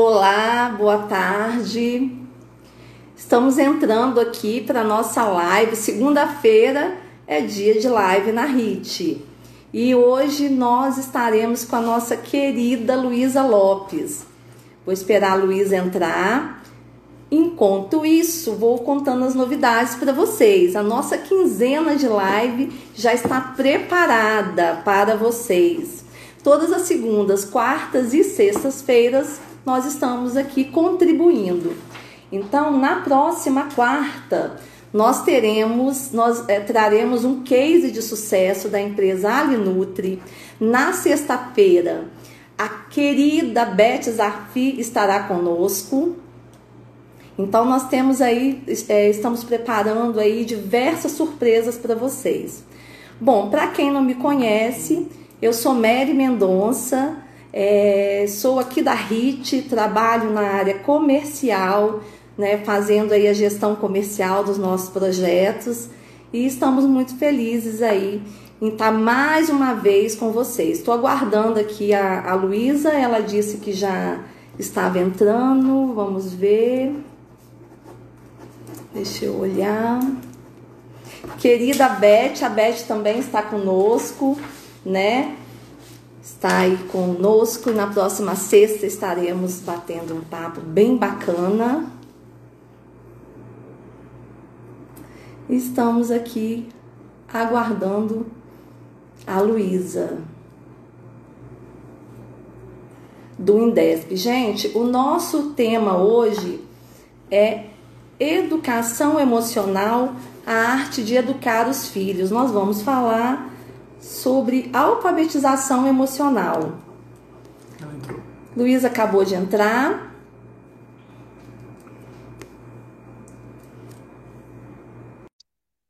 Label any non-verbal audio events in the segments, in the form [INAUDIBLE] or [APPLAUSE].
Olá, boa tarde. Estamos entrando aqui para nossa live. Segunda-feira é dia de live na RIT. E hoje nós estaremos com a nossa querida Luísa Lopes. Vou esperar a Luísa entrar. Enquanto isso, vou contando as novidades para vocês. A nossa quinzena de live já está preparada para vocês. Todas as segundas, quartas e sextas-feiras nós estamos aqui contribuindo. Então, na próxima quarta, nós teremos, nós é, traremos um case de sucesso da empresa Alinutri. Na sexta-feira, a querida Beth Zarfi estará conosco. Então, nós temos aí, é, estamos preparando aí diversas surpresas para vocês. Bom, para quem não me conhece, eu sou Mary Mendonça, é, sou aqui da RIT, trabalho na área comercial, né, fazendo aí a gestão comercial dos nossos projetos e estamos muito felizes aí em estar mais uma vez com vocês. Estou aguardando aqui a, a Luísa, ela disse que já estava entrando, vamos ver. Deixa eu olhar. Querida Beth, a Beth também está conosco né? Está aí conosco. Na próxima sexta estaremos batendo um papo bem bacana. Estamos aqui aguardando a Luísa do Indesp. Gente, o nosso tema hoje é educação emocional, a arte de educar os filhos. Nós vamos falar sobre alfabetização emocional. Ela entrou. Luísa acabou de entrar.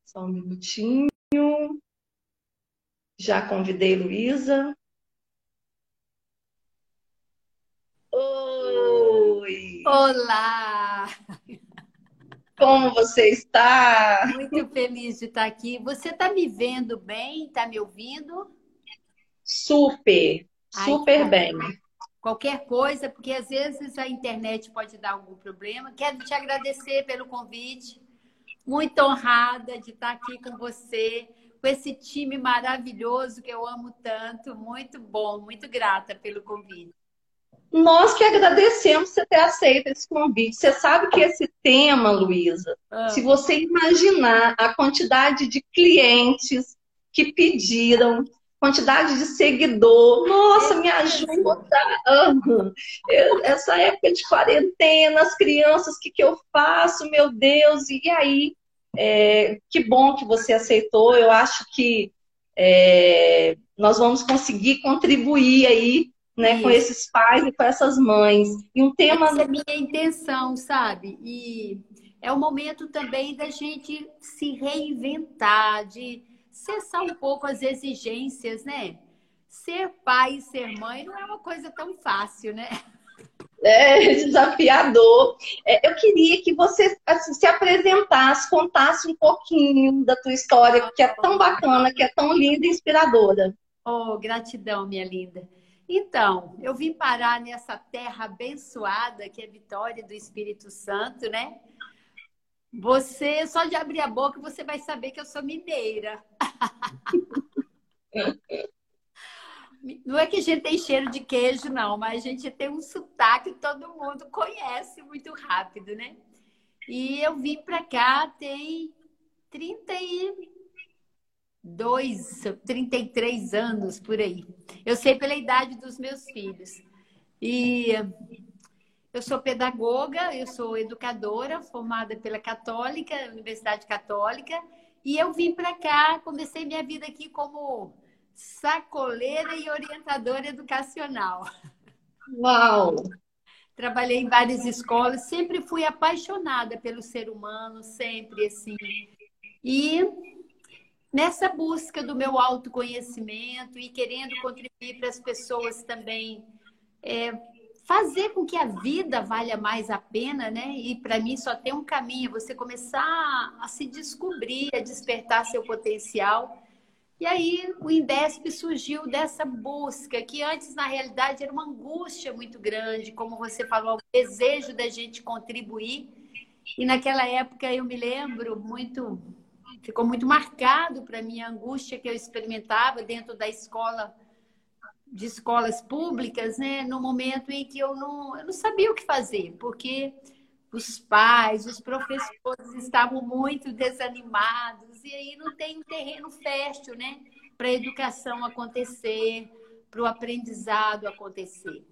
Só um minutinho. Já convidei Luísa. Oi! Olá! Como você está? Muito feliz de estar aqui. Você está me vendo bem? Está me ouvindo? Super, super Ai, bem. Qualquer coisa, porque às vezes a internet pode dar algum problema. Quero te agradecer pelo convite. Muito honrada de estar aqui com você, com esse time maravilhoso que eu amo tanto. Muito bom, muito grata pelo convite. Nós que agradecemos você ter aceito esse convite. Você sabe que esse tema, Luísa, ah. se você imaginar a quantidade de clientes que pediram, quantidade de seguidor, nossa, me ajuda. Eu, essa época de quarentena, as crianças, o que, que eu faço, meu Deus? E aí, é, que bom que você aceitou. Eu acho que é, nós vamos conseguir contribuir aí né, com esses pais e com essas mães. E um tema. Essa é a minha intenção, sabe? E é o momento também da gente se reinventar, de cessar um pouco as exigências, né? Ser pai e ser mãe não é uma coisa tão fácil, né? É [LAUGHS] desafiador. É, eu queria que você assim, se apresentasse, contasse um pouquinho da tua história, que é tão bacana, que é tão linda e inspiradora. Oh, gratidão, minha linda. Então, eu vim parar nessa terra abençoada que é Vitória do Espírito Santo, né? Você, só de abrir a boca, você vai saber que eu sou mineira. [LAUGHS] Não é que a gente tem cheiro de queijo, não, mas a gente tem um sotaque que todo mundo conhece muito rápido, né? E eu vim para cá tem 30 e dois, 33 anos por aí. Eu sei pela idade dos meus filhos. E eu sou pedagoga, eu sou educadora, formada pela Católica, Universidade Católica, e eu vim para cá, comecei minha vida aqui como sacoleira e orientadora educacional. Uau! Trabalhei em várias escolas, sempre fui apaixonada pelo ser humano, sempre assim. E nessa busca do meu autoconhecimento e querendo contribuir para as pessoas também é, fazer com que a vida valha mais a pena, né? E para mim só tem um caminho, você começar a se descobrir, a despertar seu potencial. E aí o Indesp surgiu dessa busca, que antes, na realidade, era uma angústia muito grande, como você falou, o desejo da gente contribuir. E naquela época eu me lembro muito, ficou muito marcado para mim a angústia que eu experimentava dentro da escola, de escolas públicas, né? no momento em que eu não, eu não sabia o que fazer, porque os pais, os professores estavam muito desanimados e aí não tem um terreno fértil, né, para a educação acontecer, para o aprendizado acontecer.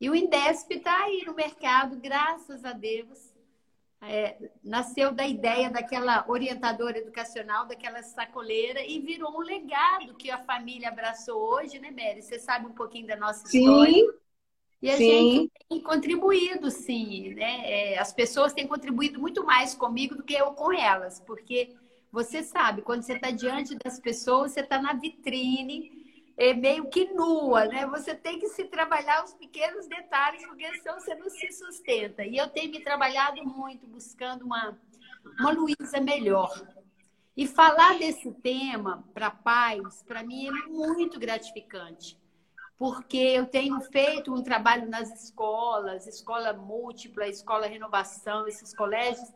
E o Indesp está aí no mercado, graças a Deus. É, nasceu da ideia daquela orientadora educacional, daquela sacoleira, e virou um legado que a família abraçou hoje, né, Mary? Você sabe um pouquinho da nossa Sim. história. E a Sim. gente tem contribuído, sim, né? É, as pessoas têm contribuído muito mais comigo do que eu com elas, porque você sabe, quando você está diante das pessoas, você está na vitrine, é meio que nua, né? Você tem que se trabalhar os pequenos detalhes, porque senão você não se sustenta. E eu tenho me trabalhado muito, buscando uma, uma Luísa melhor. E falar desse tema para pais, para mim, é muito gratificante porque eu tenho feito um trabalho nas escolas, escola múltipla, escola renovação, esses colégios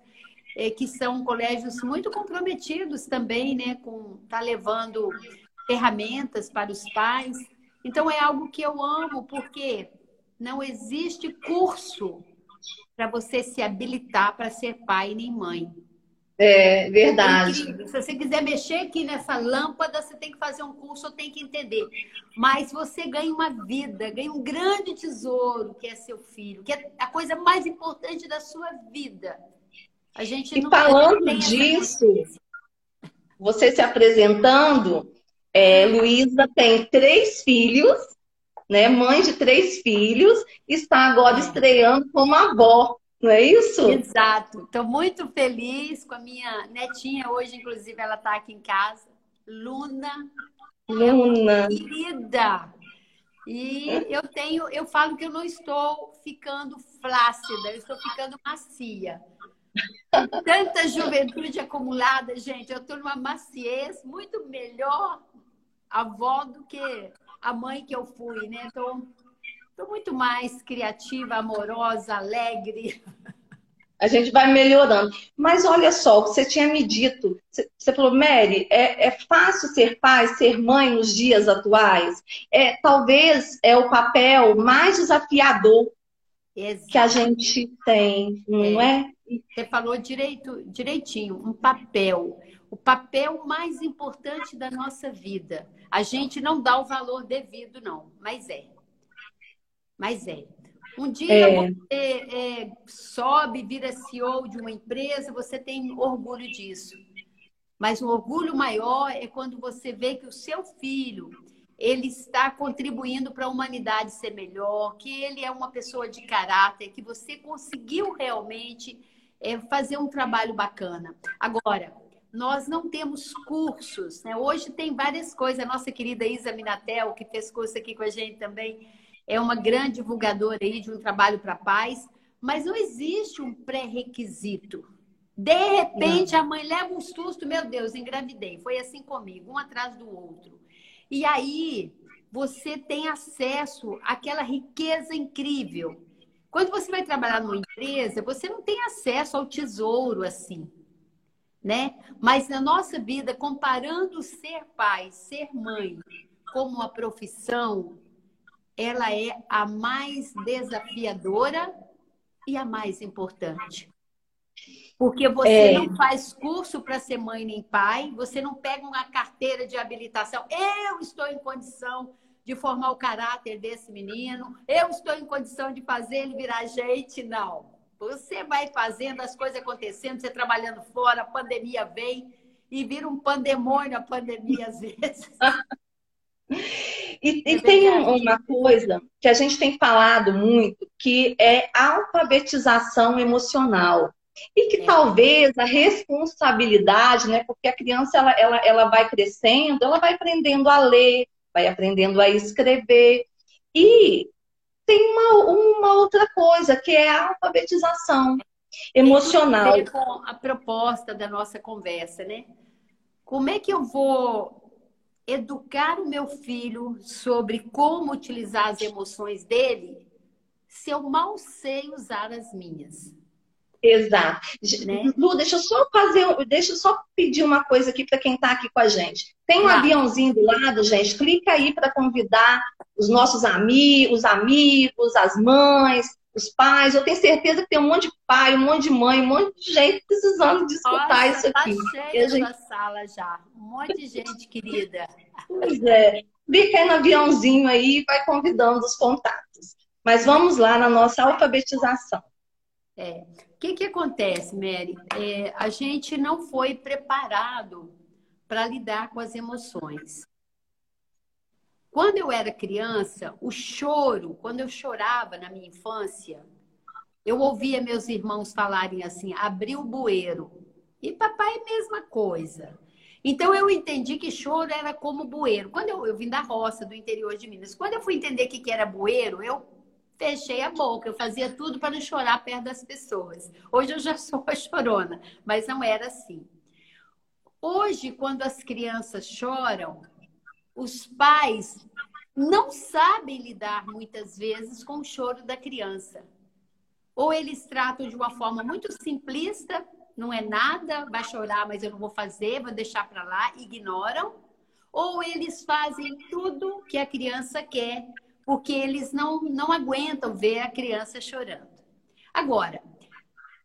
é, que são colégios muito comprometidos também, né, com tá levando ferramentas para os pais. Então é algo que eu amo, porque não existe curso para você se habilitar para ser pai nem mãe. É verdade. Se você quiser mexer aqui nessa lâmpada, você tem que fazer um curso, ou tem que entender. Mas você ganha uma vida, ganha um grande tesouro, que é seu filho, que é a coisa mais importante da sua vida. A gente e falando disso, você se apresentando, é, Luísa tem três filhos, né? Mãe de três filhos, está agora estreando como avó. Não é isso? Exato. Estou muito feliz com a minha netinha. Hoje, inclusive, ela está aqui em casa. Luna. Luna. Querida. E eu tenho, eu falo que eu não estou ficando flácida, eu estou ficando macia. Tanta juventude acumulada, gente. Eu estou numa maciez muito melhor avó do que a mãe que eu fui, né? Estou Estou muito mais criativa, amorosa, alegre. A gente vai melhorando. Mas olha só, você tinha me dito, você falou, Mary, é, é fácil ser pai, ser mãe nos dias atuais? É, talvez é o papel mais desafiador Exato. que a gente tem, não é. é? Você falou direito, direitinho, um papel. O papel mais importante da nossa vida. A gente não dá o valor devido, não, mas é mas é. Um dia é. você é, sobe, vira CEO de uma empresa, você tem orgulho disso. Mas o orgulho maior é quando você vê que o seu filho ele está contribuindo para a humanidade ser melhor, que ele é uma pessoa de caráter, que você conseguiu realmente é, fazer um trabalho bacana. Agora, nós não temos cursos, né? Hoje tem várias coisas. A nossa querida Isa Minatel, que fez curso aqui com a gente também, é uma grande divulgadora aí de um trabalho para paz, mas não existe um pré-requisito. De repente, não. a mãe leva um susto, meu Deus, engravidei. Foi assim comigo, um atrás do outro. E aí, você tem acesso àquela riqueza incrível. Quando você vai trabalhar numa empresa, você não tem acesso ao tesouro assim, né? Mas na nossa vida, comparando ser pai, ser mãe, como uma profissão, ela é a mais desafiadora e a mais importante. Porque você é. não faz curso para ser mãe nem pai, você não pega uma carteira de habilitação. Eu estou em condição de formar o caráter desse menino, eu estou em condição de fazer ele virar gente. Não. Você vai fazendo as coisas acontecendo, você trabalhando fora, a pandemia vem e vira um pandemônio a pandemia às vezes. [LAUGHS] E, é e tem uma coisa que a gente tem falado muito, que é a alfabetização emocional. E que é. talvez a responsabilidade, né? Porque a criança ela, ela, ela vai crescendo, ela vai aprendendo a ler, vai aprendendo a escrever. E tem uma, uma outra coisa, que é a alfabetização emocional. Com a proposta da nossa conversa, né? Como é que eu vou educar o meu filho sobre como utilizar as emoções dele se eu mal sei usar as minhas? Exato. Né? Lu, deixa eu só fazer, deixa eu só pedir uma coisa aqui para quem está aqui com a gente. Tem um ah. aviãozinho do lado, gente. Clica aí para convidar os nossos amigos, os amigos, as mães, os pais. Eu tenho certeza que tem um monte de pai, um monte de mãe, um monte de gente precisando de escutar Nossa, isso tá aqui. Tá cheia gente... sala já. Um monte de gente querida. Pois é. Clica aí no aviãozinho aí e vai convidando os contatos. Mas vamos lá na nossa alfabetização. É. Que, que acontece, Mary? É, a gente não foi preparado para lidar com as emoções. Quando eu era criança, o choro, quando eu chorava na minha infância, eu ouvia meus irmãos falarem assim: abriu o bueiro. E papai, mesma coisa. Então eu entendi que choro era como bueiro. Quando eu, eu vim da roça, do interior de Minas, quando eu fui entender o que, que era bueiro, eu fechei a boca, eu fazia tudo para não chorar perto das pessoas. Hoje eu já [LAUGHS] sou a chorona, mas não era assim. Hoje, quando as crianças choram, os pais não sabem lidar muitas vezes com o choro da criança. Ou eles tratam de uma forma muito simplista, não é nada, vai chorar, mas eu não vou fazer, vou deixar para lá, ignoram. Ou eles fazem tudo que a criança quer porque eles não, não aguentam ver a criança chorando. Agora,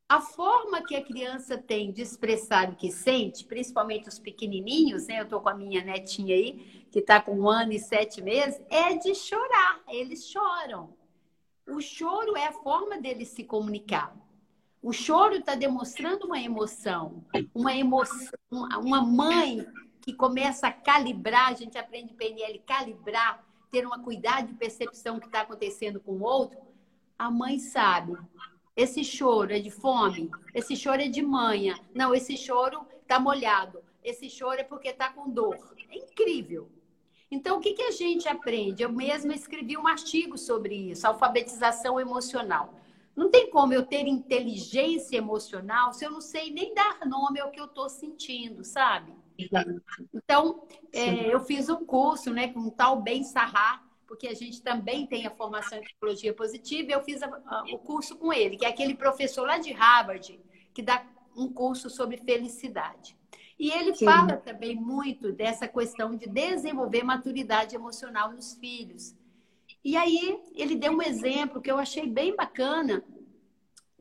a forma que a criança tem de expressar o que sente, principalmente os pequenininhos, né? Eu estou com a minha netinha aí, que está com um ano e sete meses, é de chorar. Eles choram. O choro é a forma deles se comunicar. O choro está demonstrando uma emoção, uma emoção, uma mãe que começa a calibrar, a gente aprende PNL, calibrar ter uma cuidado de percepção que está acontecendo com o outro, a mãe sabe. Esse choro é de fome, esse choro é de manha. Não, esse choro está molhado. Esse choro é porque está com dor. É incrível. Então, o que, que a gente aprende? Eu mesma escrevi um artigo sobre isso, alfabetização emocional. Não tem como eu ter inteligência emocional se eu não sei nem dar nome ao que eu estou sentindo, sabe? Então, é, eu fiz um curso né, com o tal Ben Sarrar, porque a gente também tem a formação em psicologia positiva, e eu fiz a, a, o curso com ele, que é aquele professor lá de Harvard, que dá um curso sobre felicidade. E ele Sim. fala também muito dessa questão de desenvolver maturidade emocional nos filhos. E aí ele deu um exemplo que eu achei bem bacana,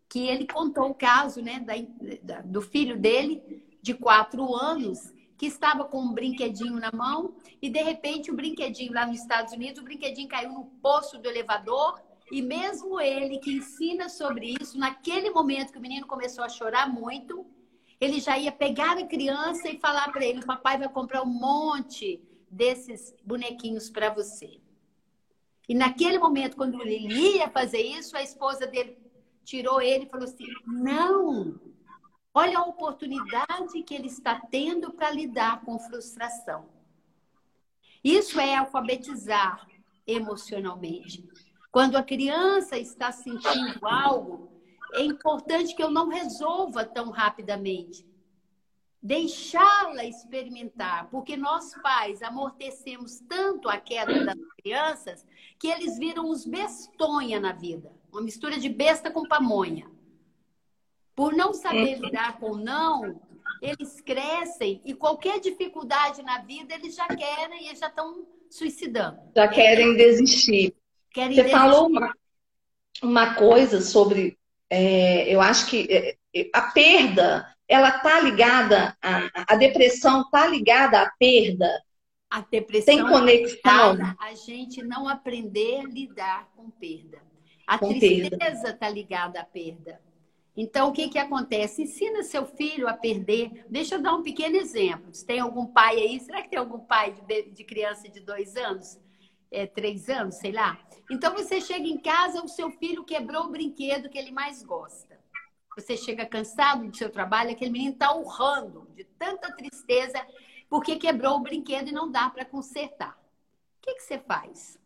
que ele contou o caso né, da, da, do filho dele, de quatro anos, que estava com um brinquedinho na mão e de repente o brinquedinho lá nos Estados Unidos, o brinquedinho caiu no poço do elevador e mesmo ele que ensina sobre isso, naquele momento que o menino começou a chorar muito, ele já ia pegar a criança e falar para ele: "Papai vai comprar um monte desses bonequinhos para você". E naquele momento, quando ele ia fazer isso, a esposa dele tirou ele e falou assim: "Não, Olha a oportunidade que ele está tendo para lidar com frustração. Isso é alfabetizar emocionalmente. Quando a criança está sentindo algo, é importante que eu não resolva tão rapidamente. Deixá-la experimentar, porque nós pais amortecemos tanto a queda das crianças que eles viram os bestonha na vida uma mistura de besta com pamonha. Por não saber lidar com não, eles crescem e qualquer dificuldade na vida eles já querem e já estão suicidando. Já querem desistir. Querem Você desistir. falou uma, uma coisa sobre, é, eu acho que é, é a perda, ela tá ligada, a, a depressão tá ligada à perda. A depressão tem conexão. Tá a gente não aprender a lidar com perda. A com tristeza está ligada à perda. Então, o que, que acontece? Ensina seu filho a perder. Deixa eu dar um pequeno exemplo. Se tem algum pai aí, será que tem algum pai de, de criança de dois anos? É, três anos, sei lá. Então, você chega em casa, o seu filho quebrou o brinquedo que ele mais gosta. Você chega cansado do seu trabalho, aquele menino está urrando de tanta tristeza porque quebrou o brinquedo e não dá para consertar. O que, que você faz?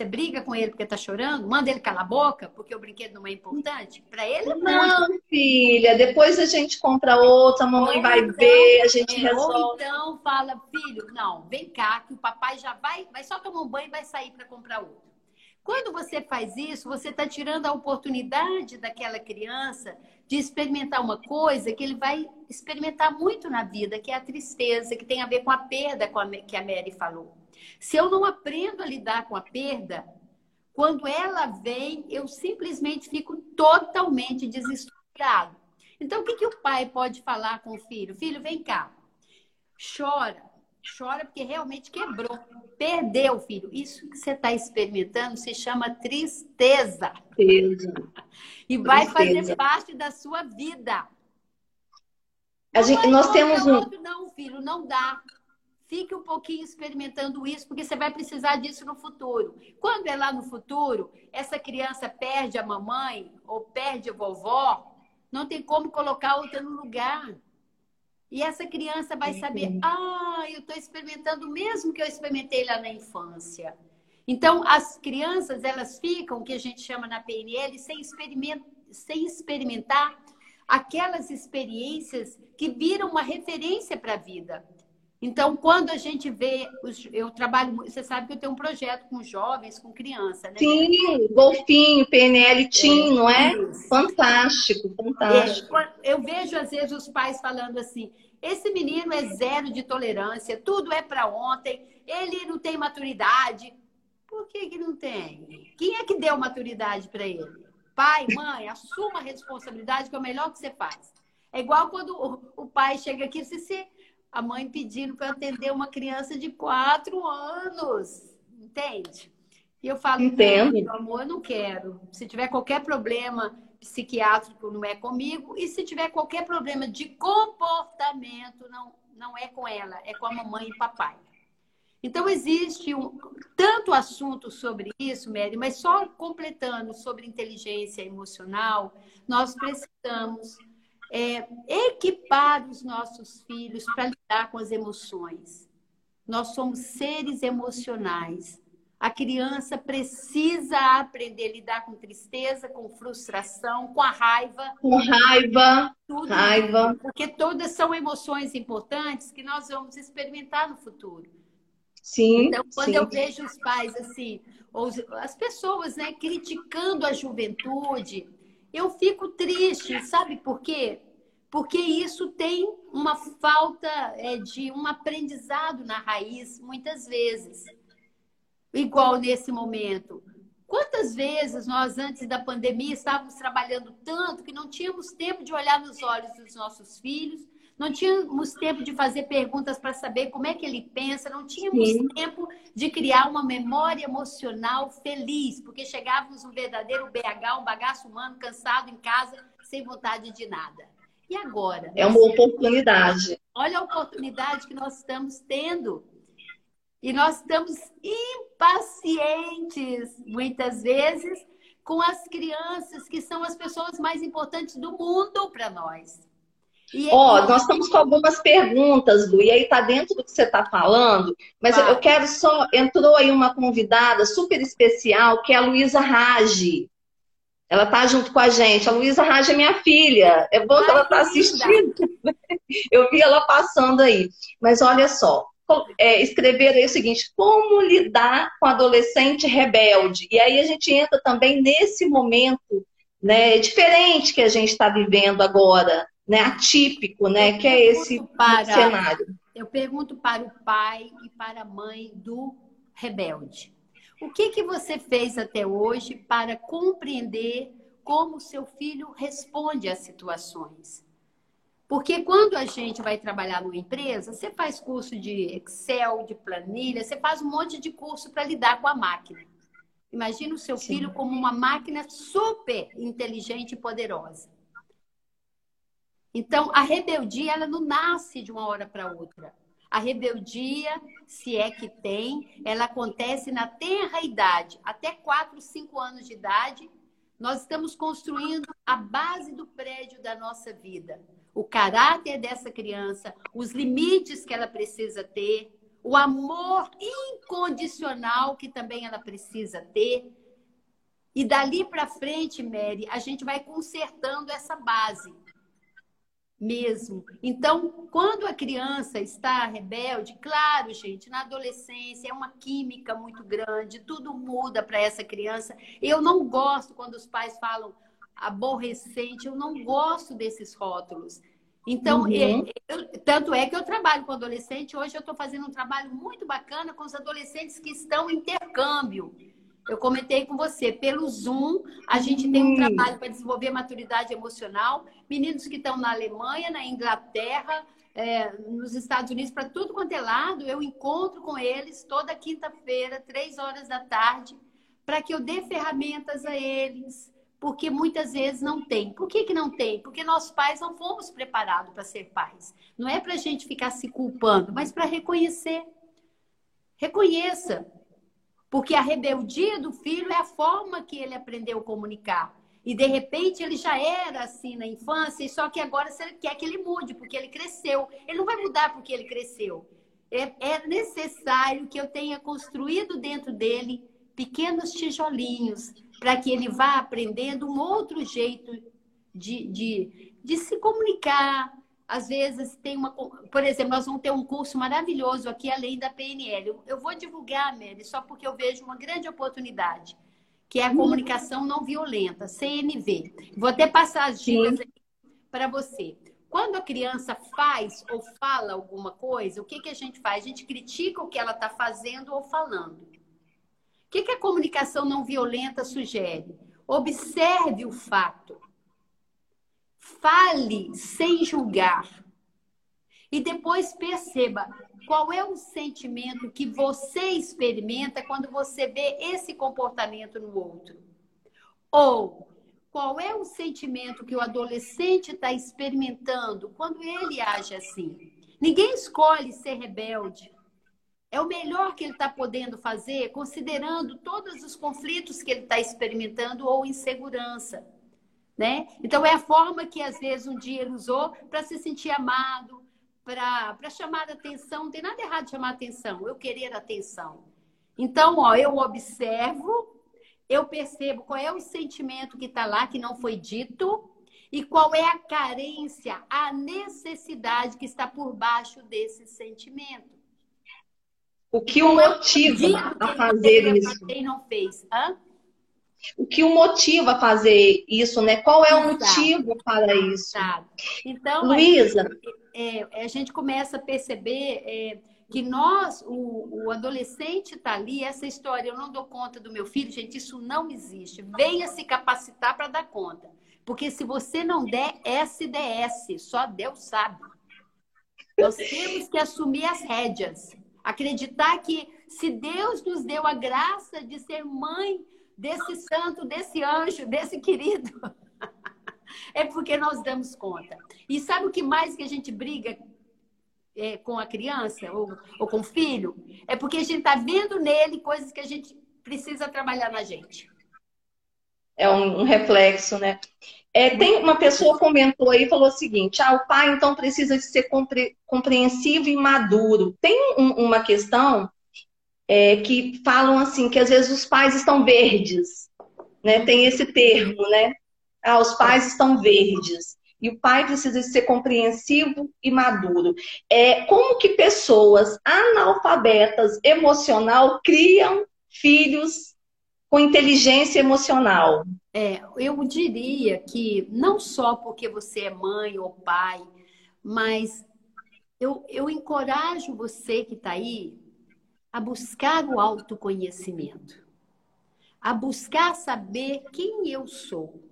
Você briga com ele porque tá chorando? Manda ele calar a boca porque o brinquedo não é importante? Para ele é Não, muito. filha, depois a gente compra outra, a mamãe ou vai então, ver, a gente é, resolve. Ou então fala, filho, não, vem cá que o papai já vai, vai só tomar um banho e vai sair para comprar outro. Quando você faz isso, você está tirando a oportunidade daquela criança de experimentar uma coisa que ele vai experimentar muito na vida, que é a tristeza, que tem a ver com a perda que a Mary falou. Se eu não aprendo a lidar com a perda, quando ela vem, eu simplesmente fico totalmente desestruturado. Então, o que, que o pai pode falar com o filho? Filho, vem cá. Chora. Chora porque realmente quebrou. Perdeu, filho. Isso que você está experimentando se chama tristeza. Tristeza. E vai tristeza. fazer parte da sua vida. A gente, nós temos um. Não, filho, não dá. Fique um pouquinho experimentando isso, porque você vai precisar disso no futuro. Quando é lá no futuro, essa criança perde a mamãe ou perde a vovó, não tem como colocar outra no lugar. E essa criança vai saber, ah, eu estou experimentando o mesmo que eu experimentei lá na infância. Então, as crianças, elas ficam, o que a gente chama na PNL, sem, experiment sem experimentar aquelas experiências que viram uma referência para a vida. Então, quando a gente vê, eu trabalho, você sabe que eu tenho um projeto com jovens, com criança, né? Sim, golfinho, PNL é, não é? Isso. Fantástico, fantástico. É, eu vejo às vezes os pais falando assim: esse menino é zero de tolerância, tudo é para ontem, ele não tem maturidade. Por que, que não tem? Quem é que deu maturidade para ele? Pai, mãe, assuma a responsabilidade, que é o melhor que você faz. É igual quando o, o pai chega aqui e diz assim, a mãe pedindo para atender uma criança de quatro anos. Entende? E eu falo, Entendo. meu amor, eu não quero. Se tiver qualquer problema psiquiátrico, não é comigo. E se tiver qualquer problema de comportamento, não, não é com ela, é com a mamãe e papai. Então, existe um, tanto assunto sobre isso, Mary, mas só completando sobre inteligência emocional, nós precisamos é, equipar os nossos filhos para lidar com as emoções. Nós somos seres emocionais. A criança precisa aprender a lidar com tristeza, com frustração, com a raiva. Com raiva. Tudo raiva. Porque todas são emoções importantes que nós vamos experimentar no futuro. Sim. Então, quando sim. eu vejo os pais assim, ou as pessoas, né, criticando a juventude, eu fico triste, sabe por quê? Porque isso tem uma falta é, de um aprendizado na raiz, muitas vezes. Igual nesse momento. Quantas vezes nós, antes da pandemia, estávamos trabalhando tanto que não tínhamos tempo de olhar nos olhos dos nossos filhos, não tínhamos tempo de fazer perguntas para saber como é que ele pensa, não tínhamos Sim. tempo de criar uma memória emocional feliz, porque chegávamos um verdadeiro BH, um bagaço humano, cansado em casa, sem vontade de nada. E agora? É uma oportunidade. Olha a oportunidade que nós estamos tendo. E nós estamos impacientes, muitas vezes, com as crianças, que são as pessoas mais importantes do mundo para nós. Ó, oh, nós estamos com algumas perguntas, Lu, e aí tá dentro do que você está falando, mas eu quero só. Entrou aí uma convidada super especial, que é a Luísa Rage. Ela tá junto com a gente. A Luísa Rage é minha filha. É bom Ai, que ela tá assistindo. [LAUGHS] Eu vi ela passando aí. Mas olha só, é, escrever aí o seguinte: como lidar com adolescente rebelde? E aí a gente entra também nesse momento né, diferente que a gente está vivendo agora né, atípico, né, que é esse para, cenário. Eu pergunto para o pai e para a mãe do rebelde. O que, que você fez até hoje para compreender como seu filho responde às situações? Porque quando a gente vai trabalhar numa empresa, você faz curso de Excel, de planilha, você faz um monte de curso para lidar com a máquina. Imagina o seu Sim. filho como uma máquina super inteligente e poderosa. Então, a rebeldia, ela não nasce de uma hora para outra. A rebeldia, se é que tem, ela acontece na tenra idade. Até 4, 5 anos de idade, nós estamos construindo a base do prédio da nossa vida. O caráter dessa criança, os limites que ela precisa ter, o amor incondicional que também ela precisa ter. E dali para frente, Mary, a gente vai consertando essa base mesmo. Então, quando a criança está rebelde, claro, gente, na adolescência é uma química muito grande, tudo muda para essa criança. Eu não gosto quando os pais falam aborrecente, eu não gosto desses rótulos. Então, uhum. eu, tanto é que eu trabalho com adolescente. Hoje eu estou fazendo um trabalho muito bacana com os adolescentes que estão em intercâmbio. Eu comentei com você, pelo Zoom, a gente tem um trabalho para desenvolver maturidade emocional. Meninos que estão na Alemanha, na Inglaterra, é, nos Estados Unidos, para tudo quanto é lado, eu encontro com eles toda quinta-feira, três horas da tarde, para que eu dê ferramentas a eles, porque muitas vezes não tem. Por que, que não tem? Porque nós pais não fomos preparados para ser pais. Não é para a gente ficar se culpando, mas para reconhecer. Reconheça. Porque a rebeldia do filho é a forma que ele aprendeu a comunicar. E de repente ele já era assim na infância, só que agora você quer que ele mude, porque ele cresceu. Ele não vai mudar porque ele cresceu. É, é necessário que eu tenha construído dentro dele pequenos tijolinhos para que ele vá aprendendo um outro jeito de, de, de se comunicar. Às vezes tem uma. Por exemplo, nós vamos ter um curso maravilhoso aqui, além da PNL. Eu vou divulgar, Mary, só porque eu vejo uma grande oportunidade, que é a comunicação não violenta, CNV. Vou até passar as dicas para você. Quando a criança faz ou fala alguma coisa, o que, que a gente faz? A gente critica o que ela está fazendo ou falando. O que, que a comunicação não violenta sugere? Observe o fato. Fale sem julgar. E depois perceba qual é o sentimento que você experimenta quando você vê esse comportamento no outro. Ou qual é o sentimento que o adolescente está experimentando quando ele age assim. Ninguém escolhe ser rebelde é o melhor que ele está podendo fazer, considerando todos os conflitos que ele está experimentando ou insegurança. Né? Então, é a forma que, às vezes, um dia ele usou para se sentir amado, para chamar atenção. Não tem nada errado de chamar atenção, eu querer atenção. Então, ó, eu observo, eu percebo qual é o sentimento que está lá, que não foi dito, e qual é a carência, a necessidade que está por baixo desse sentimento. O que o motiva a fazer isso? Quem não fez? Hã? O que o motiva a fazer isso, né? Qual é o motivo para isso? Então, Luísa, é, é, a gente começa a perceber é, que nós, o, o adolescente está ali, essa história, eu não dou conta do meu filho, gente, isso não existe. Venha se capacitar para dar conta. Porque se você não der SDS, só Deus sabe. Nós temos que assumir as rédeas. Acreditar que se Deus nos deu a graça de ser mãe desse santo, desse anjo, desse querido, [LAUGHS] é porque nós damos conta. E sabe o que mais que a gente briga é, com a criança ou, ou com o filho? É porque a gente está vendo nele coisas que a gente precisa trabalhar na gente. É um, um reflexo, né? É, tem uma pessoa comentou aí falou o seguinte: ah, o pai então precisa de ser compre, compreensivo e maduro. Tem um, uma questão é, que falam assim que às vezes os pais estão verdes, né? Tem esse termo, né? Ah, os pais estão verdes. E o pai precisa ser compreensivo e maduro. É, como que pessoas analfabetas emocional criam filhos com inteligência emocional? É, eu diria que não só porque você é mãe ou pai, mas eu, eu encorajo você que está aí a buscar o autoconhecimento, a buscar saber quem eu sou.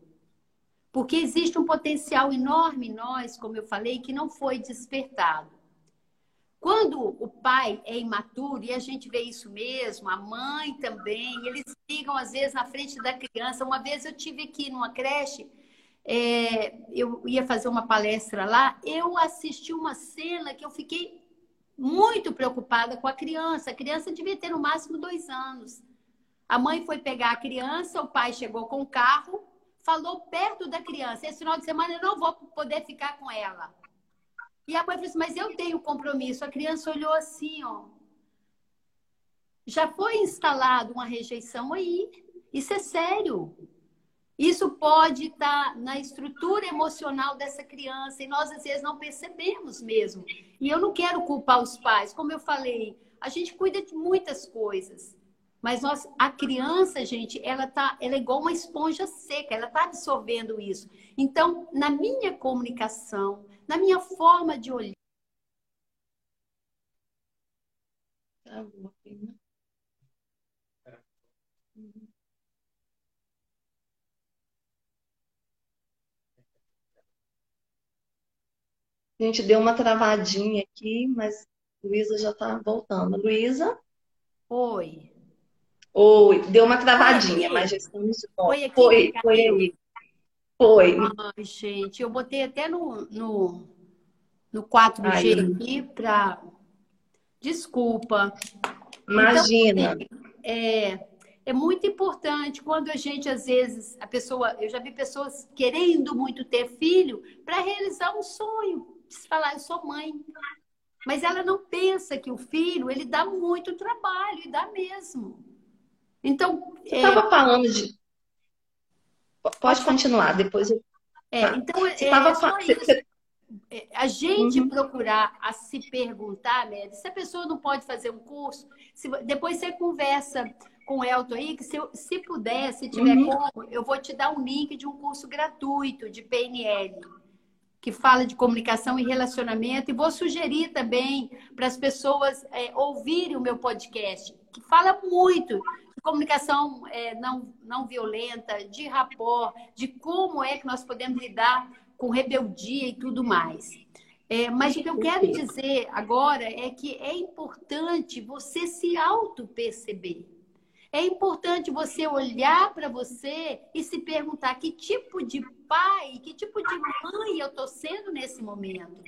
Porque existe um potencial enorme em nós, como eu falei, que não foi despertado. Quando o pai é imaturo, e a gente vê isso mesmo, a mãe também, eles ligam às vezes na frente da criança. Uma vez eu tive aqui numa creche, é, eu ia fazer uma palestra lá, eu assisti uma cena que eu fiquei muito preocupada com a criança. A criança devia ter no máximo dois anos. A mãe foi pegar a criança, o pai chegou com o carro, falou perto da criança: esse final de semana eu não vou poder ficar com ela. E a mãe falou assim, mas eu tenho compromisso. A criança olhou assim, ó. Já foi instalada uma rejeição aí. Isso é sério. Isso pode estar na estrutura emocional dessa criança e nós às vezes não percebemos mesmo. E eu não quero culpar os pais, como eu falei, a gente cuida de muitas coisas. Mas nós, a criança, gente, ela tá, ela é igual uma esponja seca, ela está absorvendo isso. Então, na minha comunicação, na minha forma de olhar, A gente deu uma travadinha aqui, mas Luísa já está voltando. Luísa? Oi. Oi, deu uma travadinha, mas já estamos de volta. Foi, aqui, foi, foi aí. Foi. Ai, gente, eu botei até no, no, no 4G Ai, aqui para. Desculpa. Imagina. Então, é, é muito importante quando a gente, às vezes, a pessoa. Eu já vi pessoas querendo muito ter filho para realizar um sonho falar, eu sou mãe. Mas ela não pensa que o filho, ele dá muito trabalho, e dá mesmo. Então. Você estava é... falando de. Pode continuar, depois eu. É, tá. então, Você é, tava... Você... É, a gente uhum. procurar a se perguntar, né, se a pessoa não pode fazer um curso, se... depois você conversa com o Elton aí, que se, eu, se puder, se tiver uhum. como, eu vou te dar um link de um curso gratuito de PNL que fala de comunicação e relacionamento, e vou sugerir também para as pessoas é, ouvirem o meu podcast, que fala muito de comunicação é, não, não violenta, de rapport, de como é que nós podemos lidar com rebeldia e tudo mais. É, mas o que eu quero dizer agora é que é importante você se auto-perceber. É importante você olhar para você e se perguntar que tipo de pai, que tipo de mãe eu estou sendo nesse momento.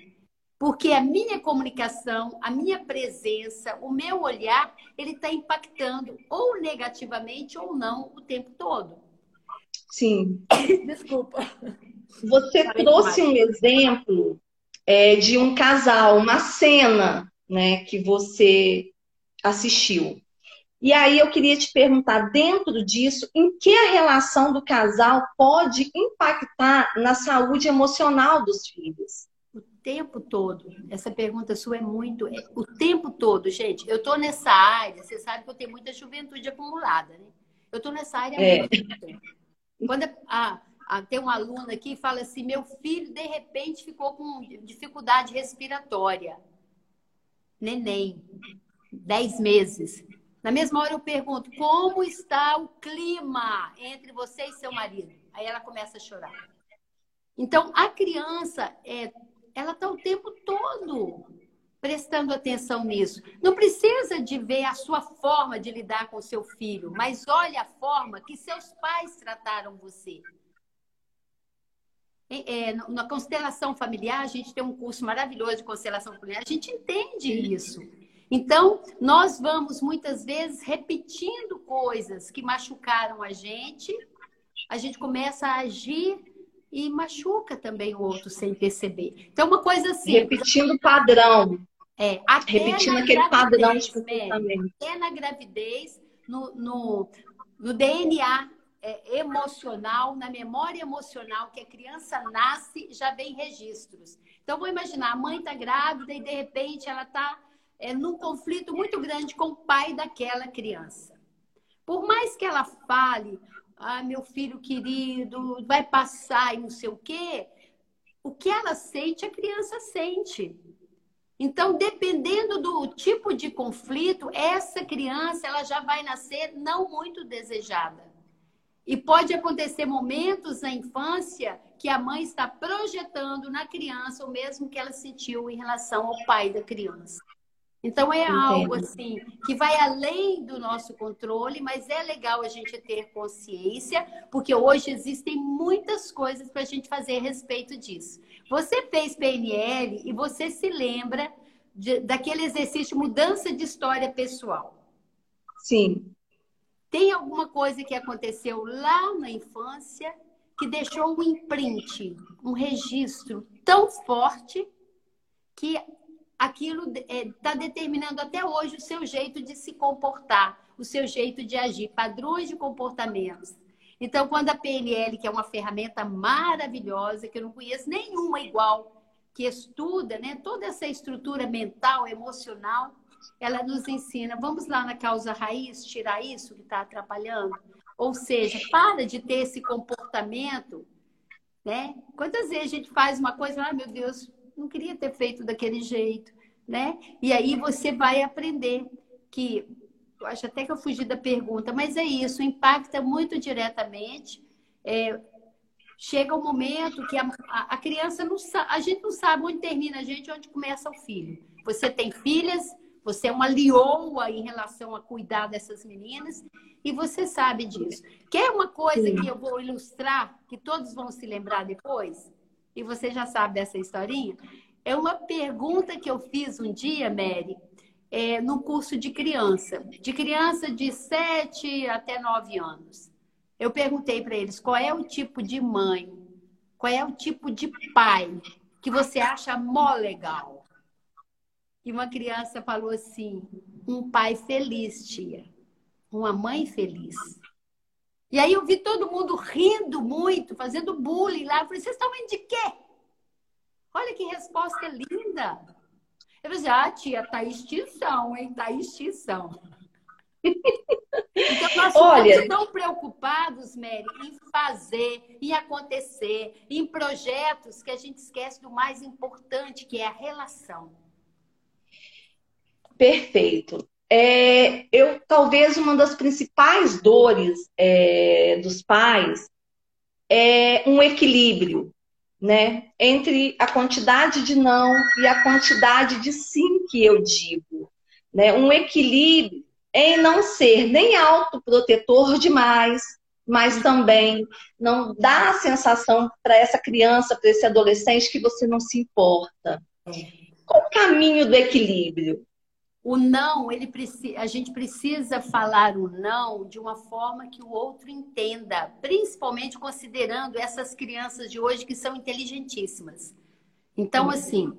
Porque a minha comunicação, a minha presença, o meu olhar, ele está impactando ou negativamente ou não o tempo todo. Sim. [COUGHS] Desculpa. Você Falei trouxe demais. um exemplo é, de um casal, uma cena, né, que você assistiu. E aí eu queria te perguntar, dentro disso, em que a relação do casal pode impactar na saúde emocional dos filhos? O tempo todo. Essa pergunta sua é muito. É, o tempo todo, gente. Eu estou nessa área, você sabe que eu tenho muita juventude acumulada, né? Eu estou nessa área há é. muito tempo. Quando a, a, tem uma aluna aqui que fala assim: meu filho, de repente, ficou com dificuldade respiratória. Neném, dez meses. Na mesma hora eu pergunto: como está o clima entre você e seu marido? Aí ela começa a chorar. Então, a criança, é, ela está o tempo todo prestando atenção nisso. Não precisa de ver a sua forma de lidar com seu filho, mas olha a forma que seus pais trataram você. É, na constelação familiar, a gente tem um curso maravilhoso de constelação familiar, a gente entende isso. Então, nós vamos muitas vezes repetindo coisas que machucaram a gente, a gente começa a agir e machuca também o outro sem perceber. Então, uma coisa assim. Repetindo padrão. É, até repetindo aquele padrão de comportamento. Até na gravidez, no, no, no DNA é, emocional, na memória emocional que a criança nasce, já vem registros. Então, vou imaginar, a mãe está grávida e de repente ela está é, num conflito muito grande com o pai daquela criança. Por mais que ela fale, ah, meu filho querido, vai passar e não sei o quê, o que ela sente, a criança sente. Então, dependendo do tipo de conflito, essa criança ela já vai nascer não muito desejada. E pode acontecer momentos na infância que a mãe está projetando na criança o mesmo que ela sentiu em relação ao pai da criança. Então é Entendo. algo assim que vai além do nosso controle, mas é legal a gente ter consciência, porque hoje existem muitas coisas para a gente fazer a respeito disso. Você fez PNL e você se lembra de, daquele exercício mudança de história pessoal. Sim. Tem alguma coisa que aconteceu lá na infância que deixou um imprint, um registro tão forte que aquilo está é, tá determinando até hoje o seu jeito de se comportar, o seu jeito de agir, padrões de comportamentos. Então, quando a PNL, que é uma ferramenta maravilhosa, que eu não conheço nenhuma igual, que estuda né, toda essa estrutura mental, emocional, ela nos ensina, vamos lá na causa raiz, tirar isso que está atrapalhando. Ou seja, para de ter esse comportamento, né? Quantas vezes a gente faz uma coisa, ah, meu Deus, não queria ter feito daquele jeito, né? E aí você vai aprender que, eu acho até que eu fugi da pergunta, mas é isso, impacta muito diretamente. É, chega um momento que a, a, criança não sabe, a gente não sabe onde termina a gente, onde começa o filho. Você tem filhas, você é uma lioa em relação a cuidar dessas meninas e você sabe disso. Quer uma coisa Sim. que eu vou ilustrar, que todos vão se lembrar depois? E você já sabe dessa historinha? É uma pergunta que eu fiz um dia, Mary, é, no curso de criança, de criança de 7 até 9 anos. Eu perguntei para eles qual é o tipo de mãe, qual é o tipo de pai que você acha mó legal. E uma criança falou assim: um pai feliz, tia. Uma mãe feliz. E aí eu vi todo mundo rindo muito, fazendo bullying lá. Eu falei: vocês estão rindo de quê? Olha que resposta linda. Eu falei: ah, tia, tá extinção, hein? Tá extinção. Então, nós Olha... estamos tão preocupados, Mary, em fazer, em acontecer, em projetos, que a gente esquece do mais importante, que é a relação. Perfeito. É, eu talvez uma das principais dores é, dos pais é um equilíbrio, né, entre a quantidade de não e a quantidade de sim que eu digo, né, um equilíbrio em não ser nem autoprotetor demais, mas também não dá a sensação para essa criança, para esse adolescente que você não se importa. Qual o caminho do equilíbrio? O não, ele precisa, a gente precisa falar o não de uma forma que o outro entenda, principalmente considerando essas crianças de hoje que são inteligentíssimas. Então, uhum. assim,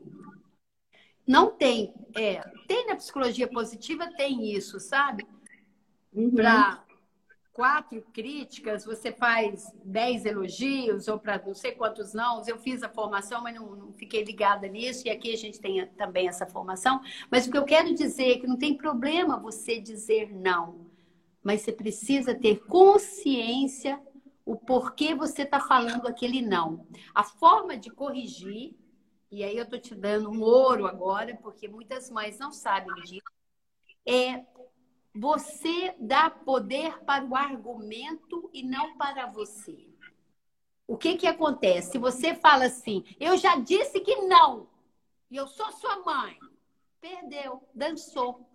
não tem, é, tem na psicologia positiva, tem isso, sabe? Uhum. Para quatro críticas, você faz dez elogios, ou para não sei quantos não. Eu fiz a formação, mas não, não, fiquei ligada nisso, e aqui a gente tem também essa formação. Mas o que eu quero dizer é que não tem problema você dizer não, mas você precisa ter consciência o porquê você está falando aquele não. A forma de corrigir, e aí eu estou te dando um ouro agora, porque muitas mães não sabem disso, é você dá poder para o argumento e não para você. O que que acontece? Se você fala assim, eu já disse que não, e eu sou sua mãe, perdeu, dançou.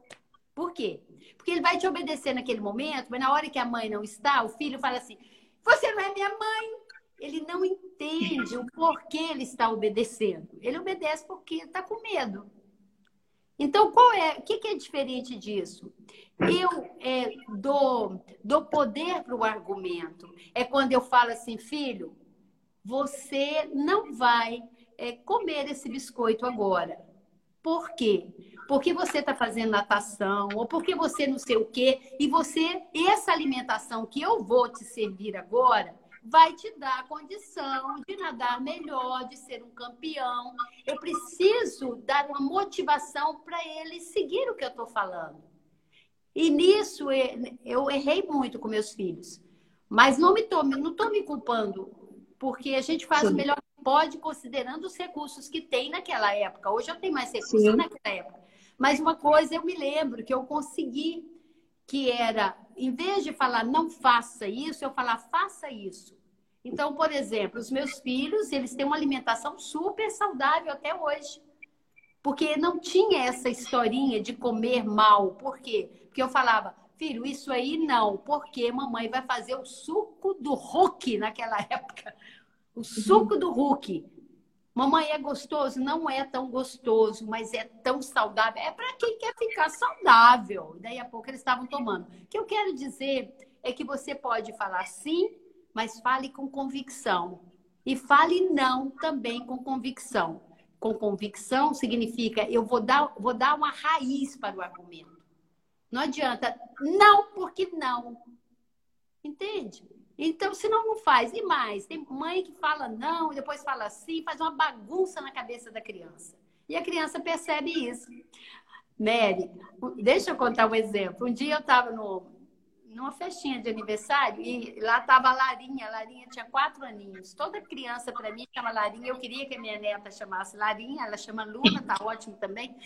Por quê? Porque ele vai te obedecer naquele momento, mas na hora que a mãe não está, o filho fala assim: você não é minha mãe. Ele não entende o porquê ele está obedecendo. Ele obedece porque está com medo. Então, qual é? O que, que é diferente disso? Eu é, dou, dou poder para o argumento. É quando eu falo assim, filho, você não vai é, comer esse biscoito agora. Por quê? Porque você está fazendo natação, ou porque você não sei o quê, e você, essa alimentação que eu vou te servir agora, vai te dar a condição de nadar melhor, de ser um campeão. Eu preciso dar uma motivação para ele seguir o que eu estou falando. E nisso eu errei muito com meus filhos. Mas não me tô, não estou me culpando, porque a gente faz Sim. o melhor que pode, considerando os recursos que tem naquela época. Hoje eu tenho mais recursos Sim. naquela época. Mas uma coisa eu me lembro que eu consegui, que era, em vez de falar não faça isso, eu falar faça isso. Então, por exemplo, os meus filhos, eles têm uma alimentação super saudável até hoje. Porque não tinha essa historinha de comer mal. Por quê? Porque eu falava, filho, isso aí não, porque mamãe vai fazer o suco do Hulk naquela [LAUGHS] época. O suco do Hulk. Mamãe é gostoso? Não é tão gostoso, mas é tão saudável. É para quem quer ficar saudável. Daí a pouco eles estavam tomando. O que eu quero dizer é que você pode falar sim mas fale com convicção. E fale não também com convicção. com convicção significa eu vou dar, vou dar uma raiz para o argumento. Não adianta, não, porque não. Entende? Então, se não, não faz. E mais, tem mãe que fala não, e depois fala sim, faz uma bagunça na cabeça da criança. E a criança percebe isso. Mary, deixa eu contar um exemplo. Um dia eu estava numa festinha de aniversário e lá estava a Larinha. A Larinha tinha quatro aninhos. Toda criança, para mim, chama Larinha. Eu queria que a minha neta chamasse Larinha. Ela chama Luna, tá ótimo também.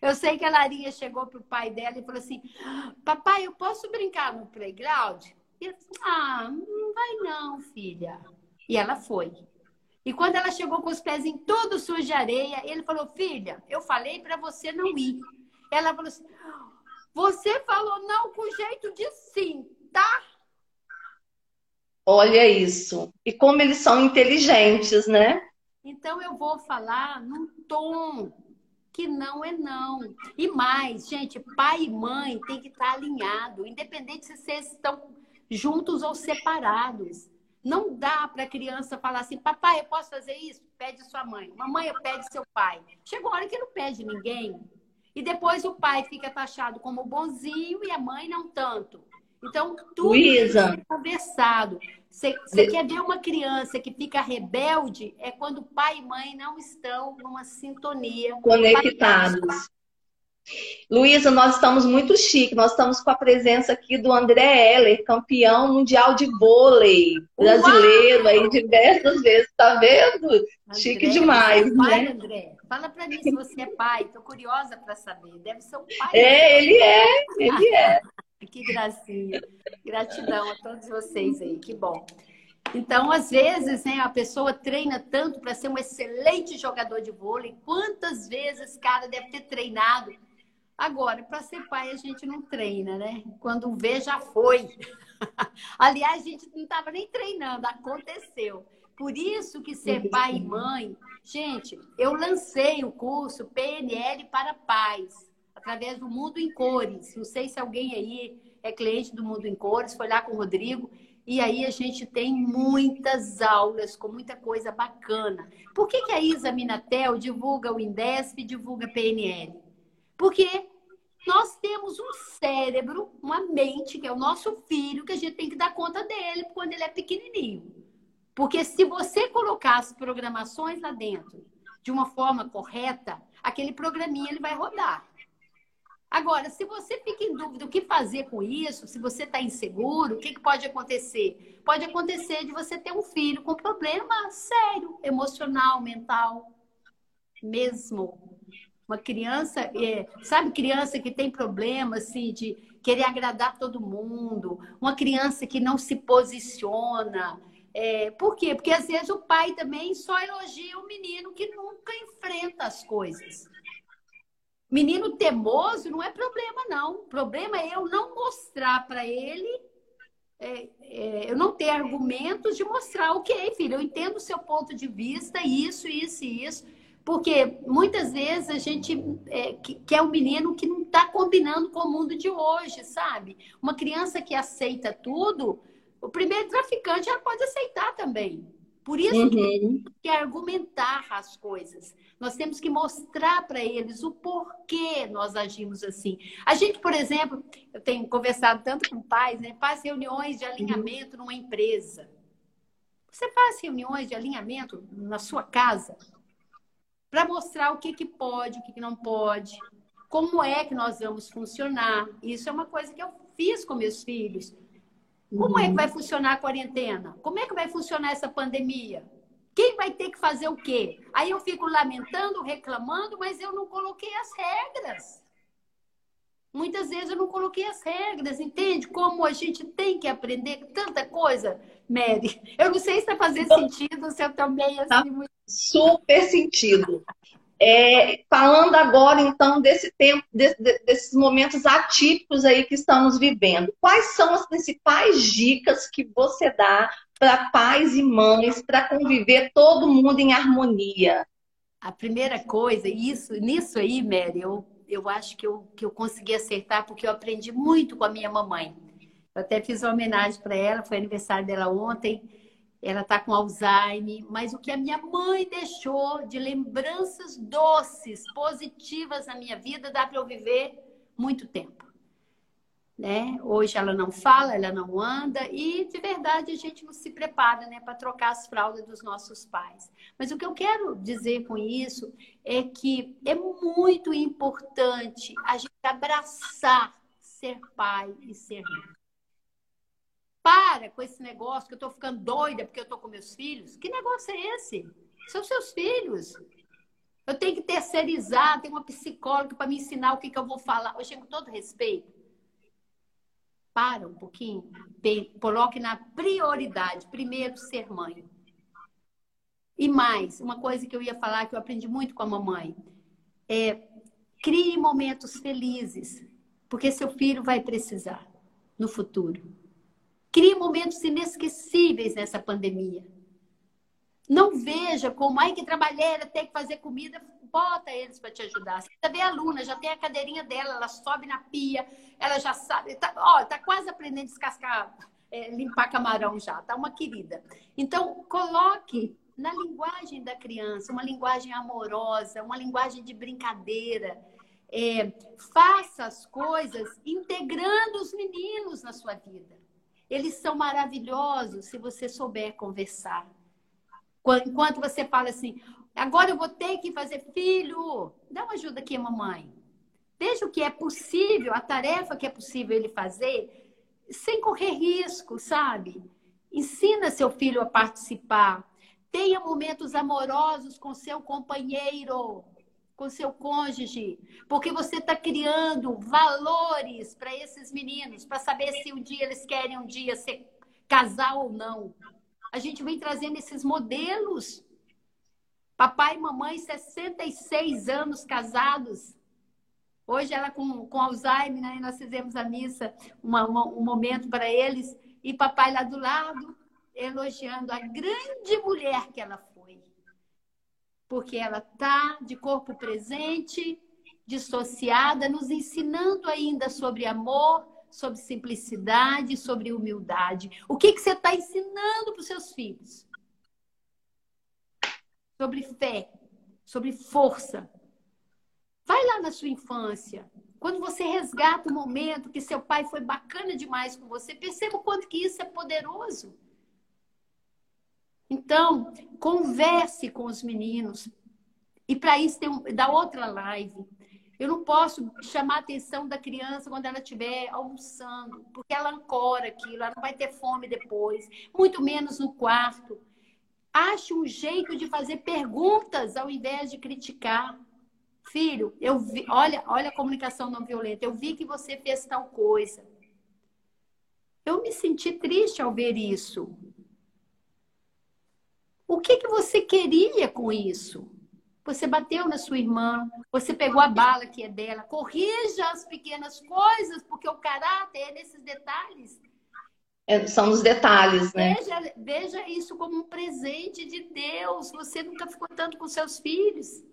Eu sei que a Larinha chegou pro pai dela e falou assim: Papai, eu posso brincar no playground? E ele disse, Ah, não vai não, filha. E ela foi. E quando ela chegou com os pés em todo sujo de areia, ele falou: Filha, eu falei para você não ir. Ela falou assim: Você falou não com jeito de sim, tá? Olha isso. E como eles são inteligentes, né? Então eu vou falar num tom que não é não. E mais, gente, pai e mãe tem que estar alinhado, independente se vocês estão juntos ou separados. Não dá para a criança falar assim, papai, eu posso fazer isso? Pede sua mãe. Mamãe, eu pede seu pai. Chega uma hora que não pede ninguém. E depois o pai fica taxado como bonzinho e a mãe não tanto. Então, tudo Luísa. é conversado. Você, você quer ver uma criança que fica rebelde? É quando pai e mãe não estão numa sintonia. Conectados. Luísa, nós estamos muito chique. Nós estamos com a presença aqui do André Heller, campeão mundial de vôlei brasileiro Uau! aí diversas vezes. Tá vendo? André, chique demais, é pai, né? André? Fala para mim se você é pai. Tô curiosa para saber. Deve ser um pai. É, ele é. Ele é. Que gracinha. Gratidão a todos vocês aí, que bom. Então, às vezes, né, a pessoa treina tanto para ser um excelente jogador de vôlei. Quantas vezes, cara, deve ter treinado? Agora, para ser pai, a gente não treina, né? Quando vê, já foi. [LAUGHS] Aliás, a gente não estava nem treinando, aconteceu. Por isso que ser pai e mãe, gente, eu lancei o curso PNL para pais através do Mundo em Cores. Não sei se alguém aí é cliente do Mundo em Cores, foi lá com o Rodrigo. E aí a gente tem muitas aulas com muita coisa bacana. Por que, que a Isa Minatel divulga o Indesp e divulga PNL? Porque nós temos um cérebro, uma mente, que é o nosso filho, que a gente tem que dar conta dele quando ele é pequenininho. Porque se você colocar as programações lá dentro de uma forma correta, aquele programinha ele vai rodar. Agora, se você fica em dúvida o que fazer com isso, se você está inseguro, o que, que pode acontecer? Pode acontecer de você ter um filho com problema sério, emocional, mental, mesmo. Uma criança, é, sabe, criança que tem problema assim, de querer agradar todo mundo, uma criança que não se posiciona. É, por quê? Porque às vezes o pai também só elogia o menino que nunca enfrenta as coisas. Menino temoso não é problema, não. O problema é eu não mostrar para ele, é, é, eu não ter argumentos de mostrar, ok, filho, eu entendo o seu ponto de vista, isso, isso e isso. Porque muitas vezes a gente é, quer um menino que não está combinando com o mundo de hoje, sabe? Uma criança que aceita tudo, o primeiro traficante ela pode aceitar também. Por isso uhum. que que argumentar as coisas. Nós temos que mostrar para eles o porquê nós agimos assim. A gente, por exemplo, eu tenho conversado tanto com pais, né? Faz reuniões de uhum. alinhamento numa empresa. Você faz reuniões de alinhamento na sua casa para mostrar o que, que pode, o que, que não pode, como é que nós vamos funcionar. Isso é uma coisa que eu fiz com meus filhos. Como é que uhum. vai funcionar a quarentena? Como é que vai funcionar essa pandemia? Quem vai ter que fazer o quê? Aí eu fico lamentando, reclamando, mas eu não coloquei as regras. Muitas vezes eu não coloquei as regras, entende? Como a gente tem que aprender tanta coisa, Mary. Eu não sei se está fazendo sentido, se eu também assim. Tá muito... Super sentido. É, falando agora, então, desse tempo, desse, desses momentos atípicos aí que estamos vivendo, quais são as principais dicas que você dá para pais e mães para conviver todo mundo em harmonia? A primeira coisa, isso, nisso aí, Mary, eu, eu acho que eu, que eu consegui acertar porque eu aprendi muito com a minha mamãe. Eu até fiz uma homenagem para ela, foi aniversário dela ontem. Ela está com Alzheimer, mas o que a minha mãe deixou de lembranças doces, positivas na minha vida, dá para eu viver muito tempo. Né? Hoje ela não fala, ela não anda e de verdade a gente não se prepara, né, para trocar as fraldas dos nossos pais. Mas o que eu quero dizer com isso é que é muito importante a gente abraçar ser pai e ser mãe. Para com esse negócio que eu tô ficando doida porque eu tô com meus filhos. Que negócio é esse? São seus filhos. Eu tenho que terceirizar, tem uma psicóloga para me ensinar o que, que eu vou falar. Eu chego com todo respeito para um pouquinho, coloque na prioridade, primeiro ser mãe. E mais, uma coisa que eu ia falar que eu aprendi muito com a mamãe, é crie momentos felizes, porque seu filho vai precisar no futuro. Crie momentos inesquecíveis nessa pandemia. Não veja como, ai, que trabalheira, tem que fazer comida bota eles para te ajudar. Você vê a aluna, já tem a cadeirinha dela, ela sobe na pia, ela já sabe. Tá, ó, tá quase aprendendo a descascar, é, limpar camarão já, tá uma querida. Então, coloque na linguagem da criança, uma linguagem amorosa, uma linguagem de brincadeira. É, faça as coisas integrando os meninos na sua vida. Eles são maravilhosos se você souber conversar. Enquanto você fala assim, Agora eu vou ter que fazer filho. Dá uma ajuda aqui, mamãe. Veja o que é possível, a tarefa que é possível ele fazer, sem correr risco, sabe? Ensina seu filho a participar. Tenha momentos amorosos com seu companheiro, com seu cônjuge, porque você está criando valores para esses meninos, para saber se um dia eles querem um dia ser casal ou não. A gente vem trazendo esses modelos Papai e mamãe, 66 anos casados. Hoje ela com, com Alzheimer, né? nós fizemos a missa, uma, uma, um momento para eles, e papai lá do lado, elogiando a grande mulher que ela foi. Porque ela está de corpo presente, dissociada, nos ensinando ainda sobre amor, sobre simplicidade, sobre humildade. O que, que você está ensinando para os seus filhos? sobre fé, sobre força. Vai lá na sua infância. Quando você resgata o momento que seu pai foi bacana demais com você, perceba o quanto que isso é poderoso. Então, converse com os meninos. E para isso tem um, da outra live. Eu não posso chamar a atenção da criança quando ela estiver almoçando, porque ela ancora aquilo, ela não vai ter fome depois, muito menos no quarto. Ache um jeito de fazer perguntas ao invés de criticar. Filho, eu vi, olha, olha a comunicação não violenta. Eu vi que você fez tal coisa. Eu me senti triste ao ver isso. O que, que você queria com isso? Você bateu na sua irmã, você pegou a bala que é dela. Corrija as pequenas coisas, porque o caráter é nesses detalhes. É, são os detalhes, né? Veja, veja isso como um presente de Deus. Você nunca ficou tanto com seus filhos.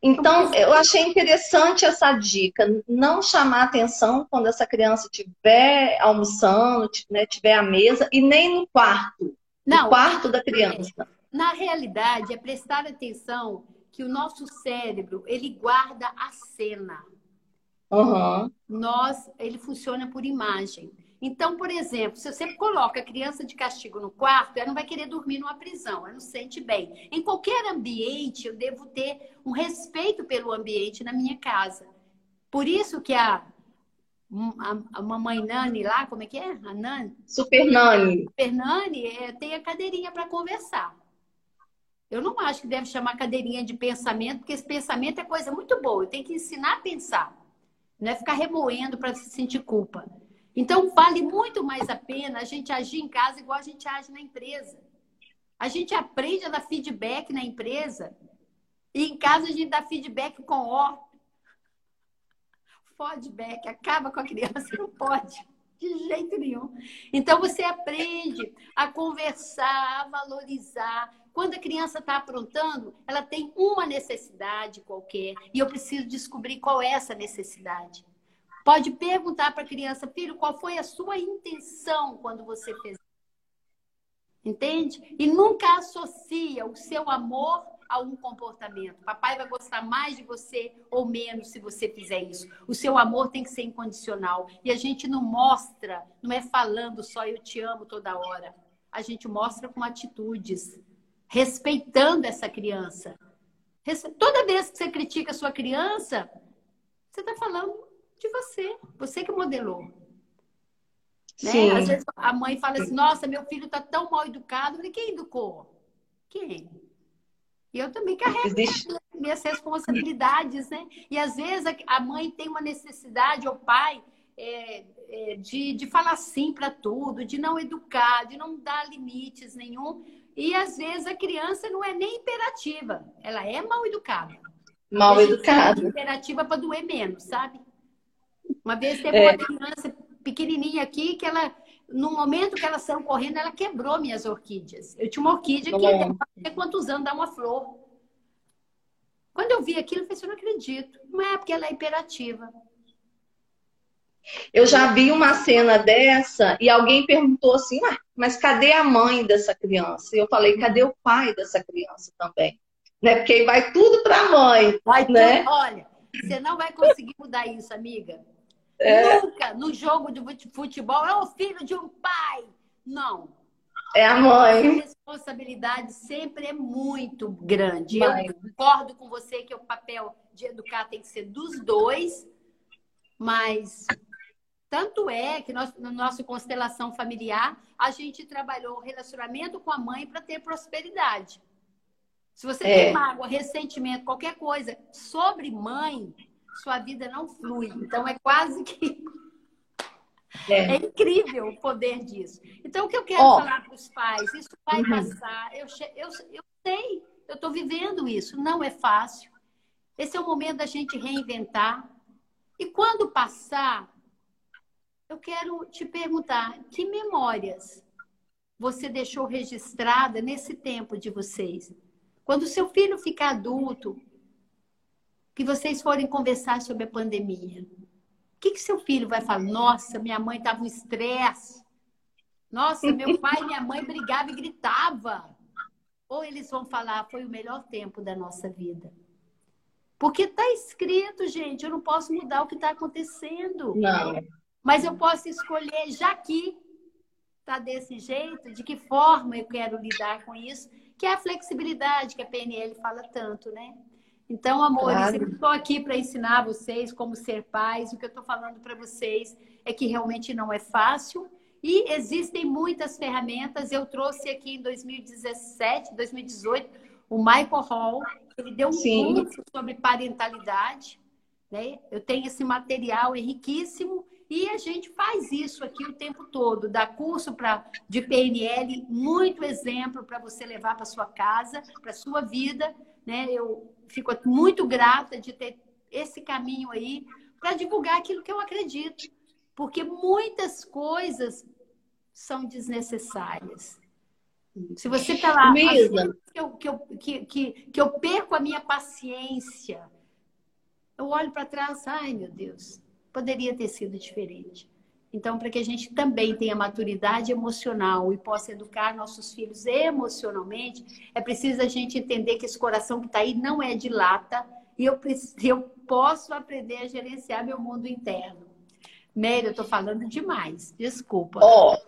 Então, eu achei interessante essa dica, não chamar atenção quando essa criança estiver almoçando, né, tiver à mesa, e nem no quarto. Não, quarto da criança. Na realidade, é prestar atenção que o nosso cérebro, ele guarda a cena. Uhum. Nós, ele funciona por imagem. Então, por exemplo, se você coloca a criança de castigo no quarto, ela não vai querer dormir numa prisão, ela não se sente bem. Em qualquer ambiente, eu devo ter um respeito pelo ambiente na minha casa. Por isso que a, a, a mamãe Nani lá, como é que é? A Nani? Super Nani. Super Nani é, tem a cadeirinha para conversar. Eu não acho que deve chamar cadeirinha de pensamento, porque esse pensamento é coisa muito boa. Tenho que ensinar a pensar. Não é ficar remoendo para se sentir culpa. Então, vale muito mais a pena a gente agir em casa igual a gente age na empresa. A gente aprende a dar feedback na empresa e em casa a gente dá feedback com ó. Feedback, acaba com a criança, [LAUGHS] não pode. De jeito nenhum. Então, você aprende a conversar, a valorizar. Quando a criança está aprontando, ela tem uma necessidade qualquer e eu preciso descobrir qual é essa necessidade. Pode perguntar para a criança, filho, qual foi a sua intenção quando você fez? Entende? E nunca associa o seu amor a um comportamento. Papai vai gostar mais de você ou menos se você fizer isso. O seu amor tem que ser incondicional. E a gente não mostra, não é falando só eu te amo toda hora. A gente mostra com atitudes, respeitando essa criança. Toda vez que você critica a sua criança, você está falando de você, você que modelou. Né? Às vezes a mãe fala assim: Nossa, meu filho está tão mal educado. Eu falei, quem educou? Quem? E eu também carrego Existe... minhas responsabilidades, né? E às vezes a mãe tem uma necessidade, ou o pai, é, é, de, de falar sim para tudo, de não educar, de não dar limites nenhum. E às vezes a criança não é nem imperativa, ela é mal educada. Mal educada. Imperativa para doer menos, sabe? Uma vez teve é. uma criança pequenininha aqui que ela no momento que elas saiu correndo, ela quebrou minhas orquídeas. Eu tinha uma orquídea que não sei quantos anos dá uma flor. Quando eu vi aquilo, eu falei, assim, eu não acredito. Não é porque ela é imperativa. Eu já vi uma cena dessa e alguém perguntou assim, mas cadê a mãe dessa criança? E eu falei, cadê o pai dessa criança também? Né? Porque vai tudo para a mãe. Vai né? Tudo. Olha, você não vai conseguir mudar isso, amiga. É. Nunca no jogo de futebol é o filho de um pai. Não. É a mãe. A responsabilidade sempre é muito grande. Mãe. Eu concordo com você que o papel de educar tem que ser dos dois, mas tanto é que nós, na nossa constelação familiar, a gente trabalhou o relacionamento com a mãe para ter prosperidade. Se você é. tem mágoa, ressentimento, qualquer coisa sobre mãe, sua vida não flui. Então é quase que. É, é incrível o poder disso. Então, o que eu quero oh. falar para os pais? Isso vai uhum. passar. Eu, eu, eu sei, eu estou vivendo isso. Não é fácil. Esse é o momento da gente reinventar. E quando passar, eu quero te perguntar: que memórias você deixou registrada nesse tempo de vocês? Quando seu filho ficar adulto, que vocês forem conversar sobre a pandemia, o que, que seu filho vai falar? Nossa, minha mãe estava um estresse. Nossa, meu pai e minha mãe brigavam e gritavam. Ou eles vão falar, foi o melhor tempo da nossa vida. Porque está escrito, gente, eu não posso mudar o que está acontecendo. Não. Mas eu posso escolher, já que está desse jeito, de que forma eu quero lidar com isso, que é a flexibilidade que a PNL fala tanto, né? Então, amores, claro. eu estou aqui para ensinar vocês como ser pais. O que eu estou falando para vocês é que realmente não é fácil. E existem muitas ferramentas. Eu trouxe aqui em 2017, 2018, o Michael Hall. Ele deu um Sim. curso sobre parentalidade. Né? Eu tenho esse material, é riquíssimo. E a gente faz isso aqui o tempo todo. Dá curso pra, de PNL, muito exemplo para você levar para sua casa, para sua vida. Né? Eu fico muito grata de ter esse caminho aí para divulgar aquilo que eu acredito. Porque muitas coisas são desnecessárias. Se você está lá, que eu, que, eu, que, que, que eu perco a minha paciência, eu olho para trás, ai meu Deus, poderia ter sido diferente. Então, para que a gente também tenha maturidade emocional e possa educar nossos filhos emocionalmente, é preciso a gente entender que esse coração que está aí não é de lata e eu, eu posso aprender a gerenciar meu mundo interno. Mary, eu estou falando demais, desculpa. Ó, oh,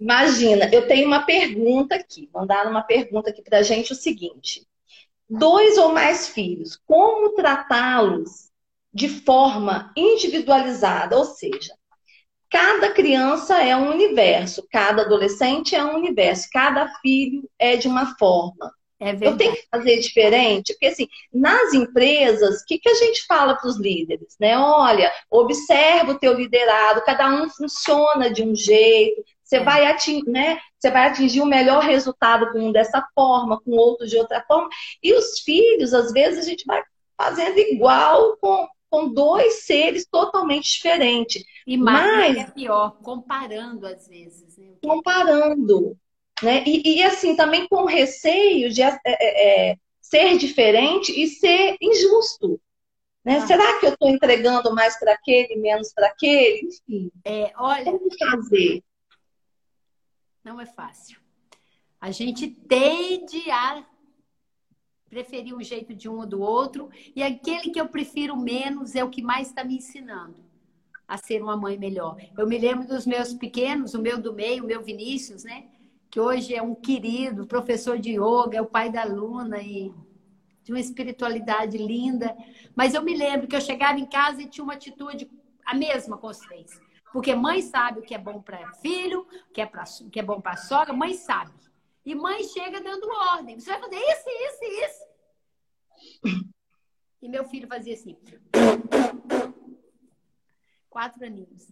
imagina, eu tenho uma pergunta aqui, mandaram uma pergunta aqui para a gente o seguinte: dois ou mais filhos, como tratá-los de forma individualizada? Ou seja, Cada criança é um universo, cada adolescente é um universo, cada filho é de uma forma. É eu tenho que fazer diferente, porque assim, nas empresas, o que, que a gente fala para os líderes? Né? Olha, observa o teu liderado, cada um funciona de um jeito, você, é. vai atingir, né? você vai atingir o melhor resultado com um dessa forma, com outro de outra forma. E os filhos, às vezes, a gente vai fazendo igual com, com dois seres totalmente diferentes. E mais Mas, é pior, comparando às vezes. Né? Comparando. Né? E, e, assim, também com receio de é, é, é ser diferente e ser injusto. Né? Ah. Será que eu estou entregando mais para aquele, menos para aquele? Enfim. É, olha. Como fazer? Não é fácil. A gente tende a preferir um jeito de um ou do outro, e aquele que eu prefiro menos é o que mais está me ensinando a ser uma mãe melhor. Eu me lembro dos meus pequenos, o meu do meio, o meu Vinícius, né? Que hoje é um querido, professor de yoga, é o pai da Luna e de uma espiritualidade linda. Mas eu me lembro que eu chegava em casa e tinha uma atitude, a mesma consciência. Porque mãe sabe o que é bom para filho, o que é, pra, o que é bom para sogra, mãe sabe. E mãe chega dando ordem. Você vai fazer isso, isso, isso. E meu filho fazia assim. Quatro aninhos.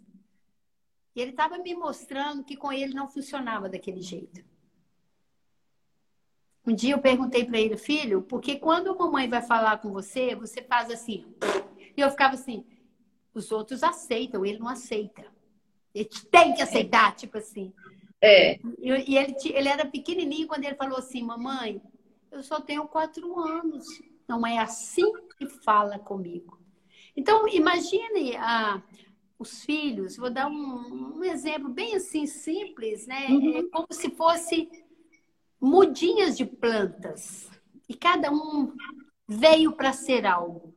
E ele estava me mostrando que com ele não funcionava daquele jeito. Um dia eu perguntei para ele, filho, porque quando a mamãe vai falar com você, você faz assim. E eu ficava assim, os outros aceitam, ele não aceita. Ele tem que aceitar, tipo assim. É. E ele, ele era pequenininho quando ele falou assim, mamãe, eu só tenho quatro anos. Não é assim que fala comigo. Então, imagine ah, os filhos, vou dar um, um, exemplo bem assim simples, né? Uhum. É como se fosse mudinhas de plantas. E cada um veio para ser algo.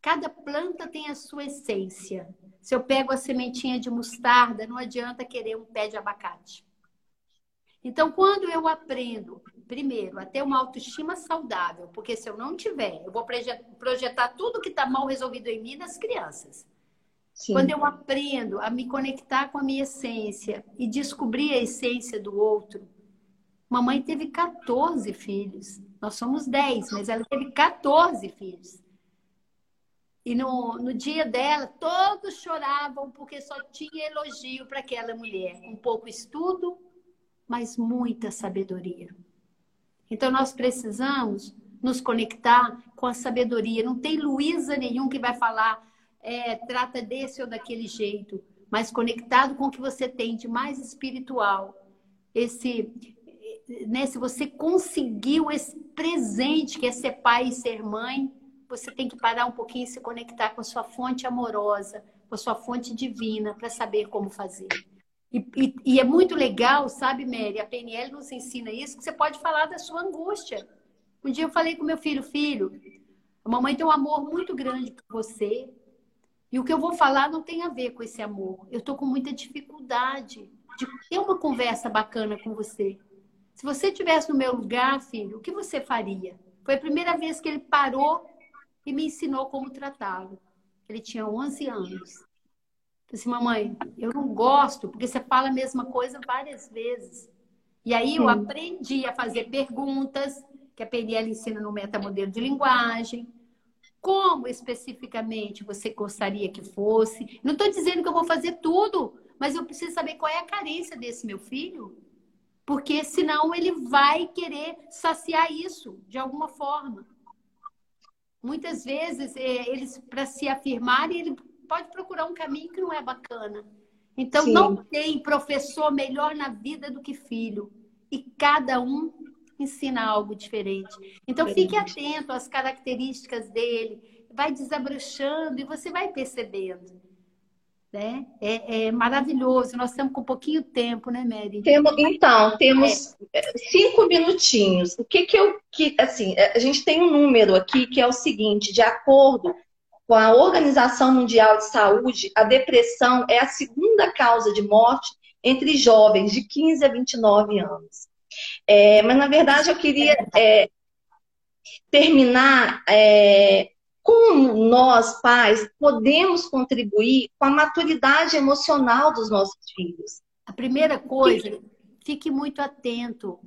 Cada planta tem a sua essência. Se eu pego a sementinha de mostarda, não adianta querer um pé de abacate. Então, quando eu aprendo, primeiro, a ter uma autoestima saudável, porque se eu não tiver, eu vou projetar tudo que está mal resolvido em mim nas crianças. Sim. Quando eu aprendo a me conectar com a minha essência e descobrir a essência do outro, Mamãe teve 14 filhos. Nós somos 10, mas ela teve 14 filhos. E no, no dia dela, todos choravam porque só tinha elogio para aquela mulher. Um pouco estudo, mas muita sabedoria. Então, nós precisamos nos conectar com a sabedoria. Não tem Luísa nenhum que vai falar, é, trata desse ou daquele jeito, mas conectado com o que você tem de mais espiritual. Esse, né, se você conseguiu esse presente que é ser pai e ser mãe, você tem que parar um pouquinho e se conectar com a sua fonte amorosa, com a sua fonte divina, para saber como fazer. E, e, e, é muito legal, sabe, Mary? A PNL nos ensina isso, que você pode falar da sua angústia. Um dia eu falei com meu filho, filho, a mamãe tem um amor muito grande por você. E o que eu vou falar não tem a ver com esse amor. Eu estou com muita dificuldade de ter uma conversa bacana com você. Se você estivesse no meu lugar, filho, o que você faria? Foi a primeira vez que ele parou e me ensinou como tratá-lo. Ele tinha 11 anos. Disse, mamãe, eu não gosto, porque você fala a mesma coisa várias vezes. E aí eu aprendi a fazer perguntas, que a PNL ensina no metamodelo de linguagem. Como especificamente você gostaria que fosse? Não estou dizendo que eu vou fazer tudo, mas eu preciso saber qual é a carência desse meu filho porque senão ele vai querer saciar isso de alguma forma. Muitas vezes, é, eles, para se afirmarem, ele pode procurar um caminho que não é bacana. Então, Sim. não tem professor melhor na vida do que filho. E cada um ensina algo diferente. Então, fique atento às características dele, vai desabrochando e você vai percebendo. Né? É, é, maravilhoso. Nós estamos com pouquinho tempo, né, Mary? Temos, então, temos é. cinco minutinhos. O que que eu. Que, assim, a gente tem um número aqui que é o seguinte: de acordo com a Organização Mundial de Saúde, a depressão é a segunda causa de morte entre jovens de 15 a 29 anos. É, mas, na verdade, eu queria é, terminar é, como nós, pais, podemos contribuir com a maturidade emocional dos nossos filhos? A primeira coisa, fique muito atento.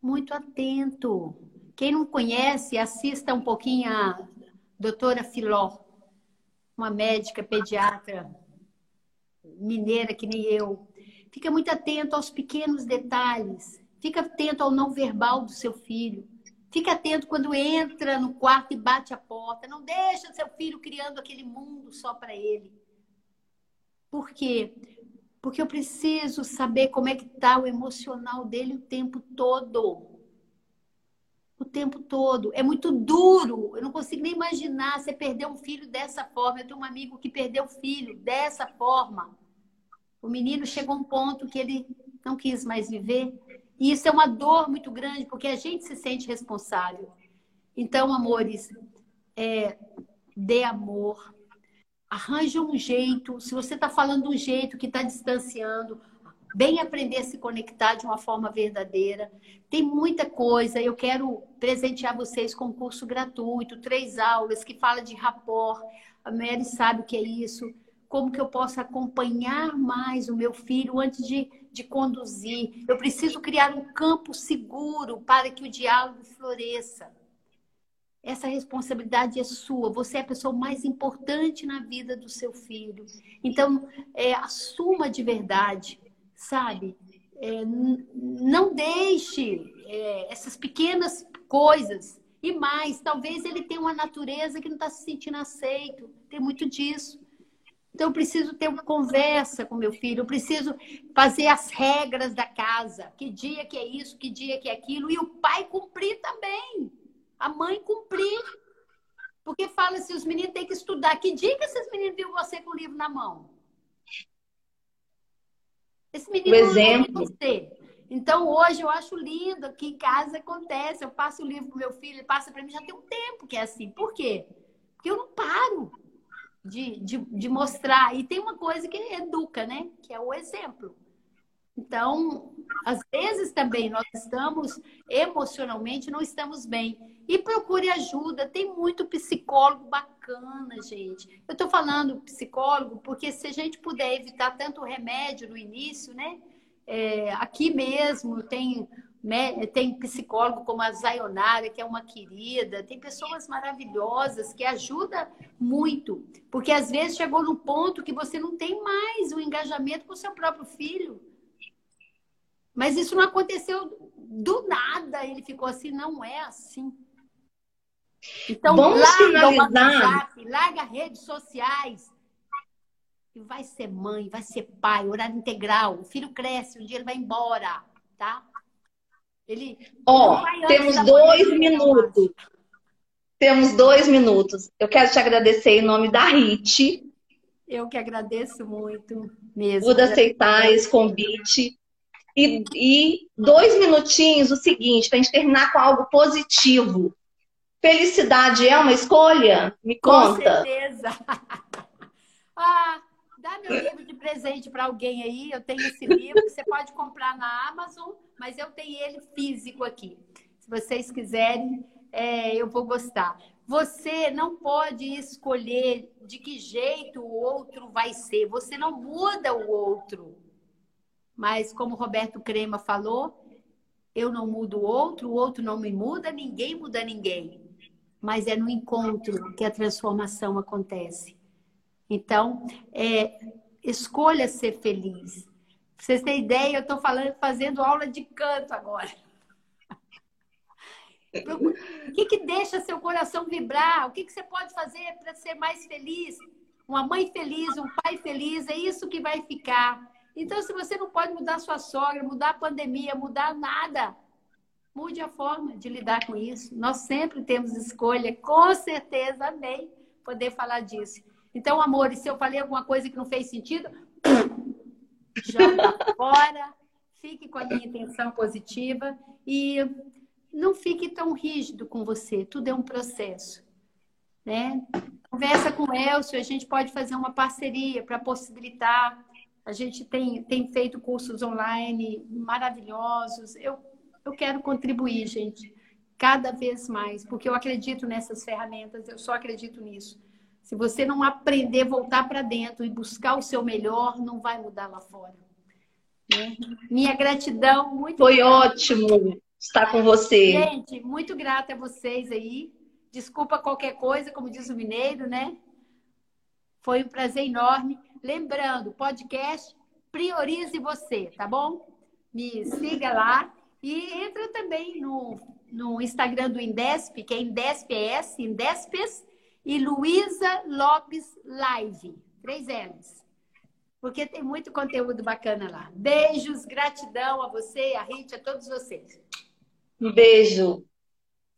Muito atento. Quem não conhece, assista um pouquinho a doutora Filó, uma médica pediatra mineira que nem eu. Fica muito atento aos pequenos detalhes. Fica atento ao não verbal do seu filho. Fique atento quando entra no quarto e bate a porta. Não deixa seu filho criando aquele mundo só para ele. Por quê? Porque eu preciso saber como é que está o emocional dele o tempo todo. O tempo todo. É muito duro. Eu não consigo nem imaginar você perder um filho dessa forma. Eu tenho um amigo que perdeu o filho dessa forma. O menino chegou a um ponto que ele não quis mais viver E isso é uma dor muito grande, porque a gente se sente responsável. Então, amores, é, dê amor, arranja um jeito. Se você está falando um jeito que está distanciando, bem aprender a se conectar de uma forma verdadeira. Tem muita coisa. Eu quero presentear vocês com um curso gratuito, três aulas que fala de rapport. A Mary sabe o que é isso. Como que eu posso acompanhar mais o meu filho antes de, de conduzir? Eu preciso criar um campo seguro para que o diálogo floresça. Essa responsabilidade é sua. Você é a pessoa mais importante na vida do seu filho. Então, é, assuma de verdade sabe? É, não deixe é, essas pequenas coisas. E mais, talvez ele tenha uma natureza que não está se sentindo aceito. Tem muito disso. Então, eu preciso ter uma conversa com meu filho, eu preciso fazer as regras da casa. Que dia que é isso, que dia que é aquilo. E o pai cumprir também. A mãe cumprir. Porque fala assim, os meninos têm que estudar. Que dia que esses meninos viram você com o livro na mão? Esse menino o exemplo. você. Então, hoje eu acho lindo que em casa acontece. Eu passo o livro pro meu filho, ele passa para mim, já tem um tempo que é assim. Por quê? Porque eu não paro de, de, de mostrar. E tem uma coisa que educa, né? Que é o exemplo. Então, às vezes também nós estamos emocionalmente, não estamos bem. E procure ajuda. Tem muito psicólogo bacana, gente. Eu estou falando psicólogo porque se a gente puder evitar tanto remédio no início, né? É, aqui mesmo tem, tem psicólogo como a Zayonara, que é uma querida, tem pessoas maravilhosas que ajudam muito. Porque às vezes chegou num ponto que você não tem mais o engajamento com o seu próprio filho. Mas isso não aconteceu do nada, ele ficou assim, não é assim. Então, Vamos larga finalizar. WhatsApp, larga redes sociais. E vai ser mãe, vai ser pai, horário integral. O filho cresce, um dia ele vai embora, tá? Ele. Ó, oh, temos dois minutos. Temos dois minutos. Eu quero te agradecer em nome da RIT. Eu que agradeço muito mesmo. Por aceitar esse convite. E, e dois minutinhos, o seguinte, para a gente terminar com algo positivo. Felicidade é uma escolha? Me conta. Com certeza. [LAUGHS] ah, dá meu livro de presente para alguém aí. Eu tenho esse livro, você pode comprar na Amazon, mas eu tenho ele físico aqui. Se vocês quiserem, é, eu vou gostar. Você não pode escolher de que jeito o outro vai ser. Você não muda o outro. Mas como o Roberto Crema falou, eu não mudo o outro, o outro não me muda, ninguém muda ninguém mas é no encontro que a transformação acontece. Então, é, escolha ser feliz. Pra vocês terem ideia, eu estou fazendo aula de canto agora. O que, que deixa seu coração vibrar? O que, que você pode fazer para ser mais feliz? Uma mãe feliz, um pai feliz, é isso que vai ficar. Então, se você não pode mudar sua sogra, mudar a pandemia, mudar nada, mude a forma de lidar com isso. Nós sempre temos escolha, com certeza, amém, poder falar disso. Então, amor, se eu falei alguma coisa que não fez sentido, [COUGHS] joga fora, fique com a minha intenção positiva e não fique tão rígido com você. Tudo é um processo, né? Conversa com o Elcio, a gente pode fazer uma parceria para possibilitar. A gente tem, tem feito cursos online maravilhosos. Eu eu quero contribuir, gente, cada vez mais, porque eu acredito nessas ferramentas, eu só acredito nisso. Se você não aprender a voltar para dentro e buscar o seu melhor, não vai mudar lá fora. Né? Minha gratidão, muito Foi ótimo estar com você. Gente, muito grata a vocês aí. Desculpa qualquer coisa, como diz o mineiro, né? Foi um prazer enorme. Lembrando, podcast Priorize Você, tá bom? Me siga lá e entra também no, no Instagram do Indesp, que é IndespS, Indespes, e Luísa Lopes Live. Três L's. Porque tem muito conteúdo bacana lá. Beijos, gratidão a você, a Rit, a todos vocês. Um beijo.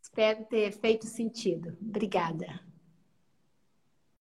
Espero ter feito sentido. Obrigada.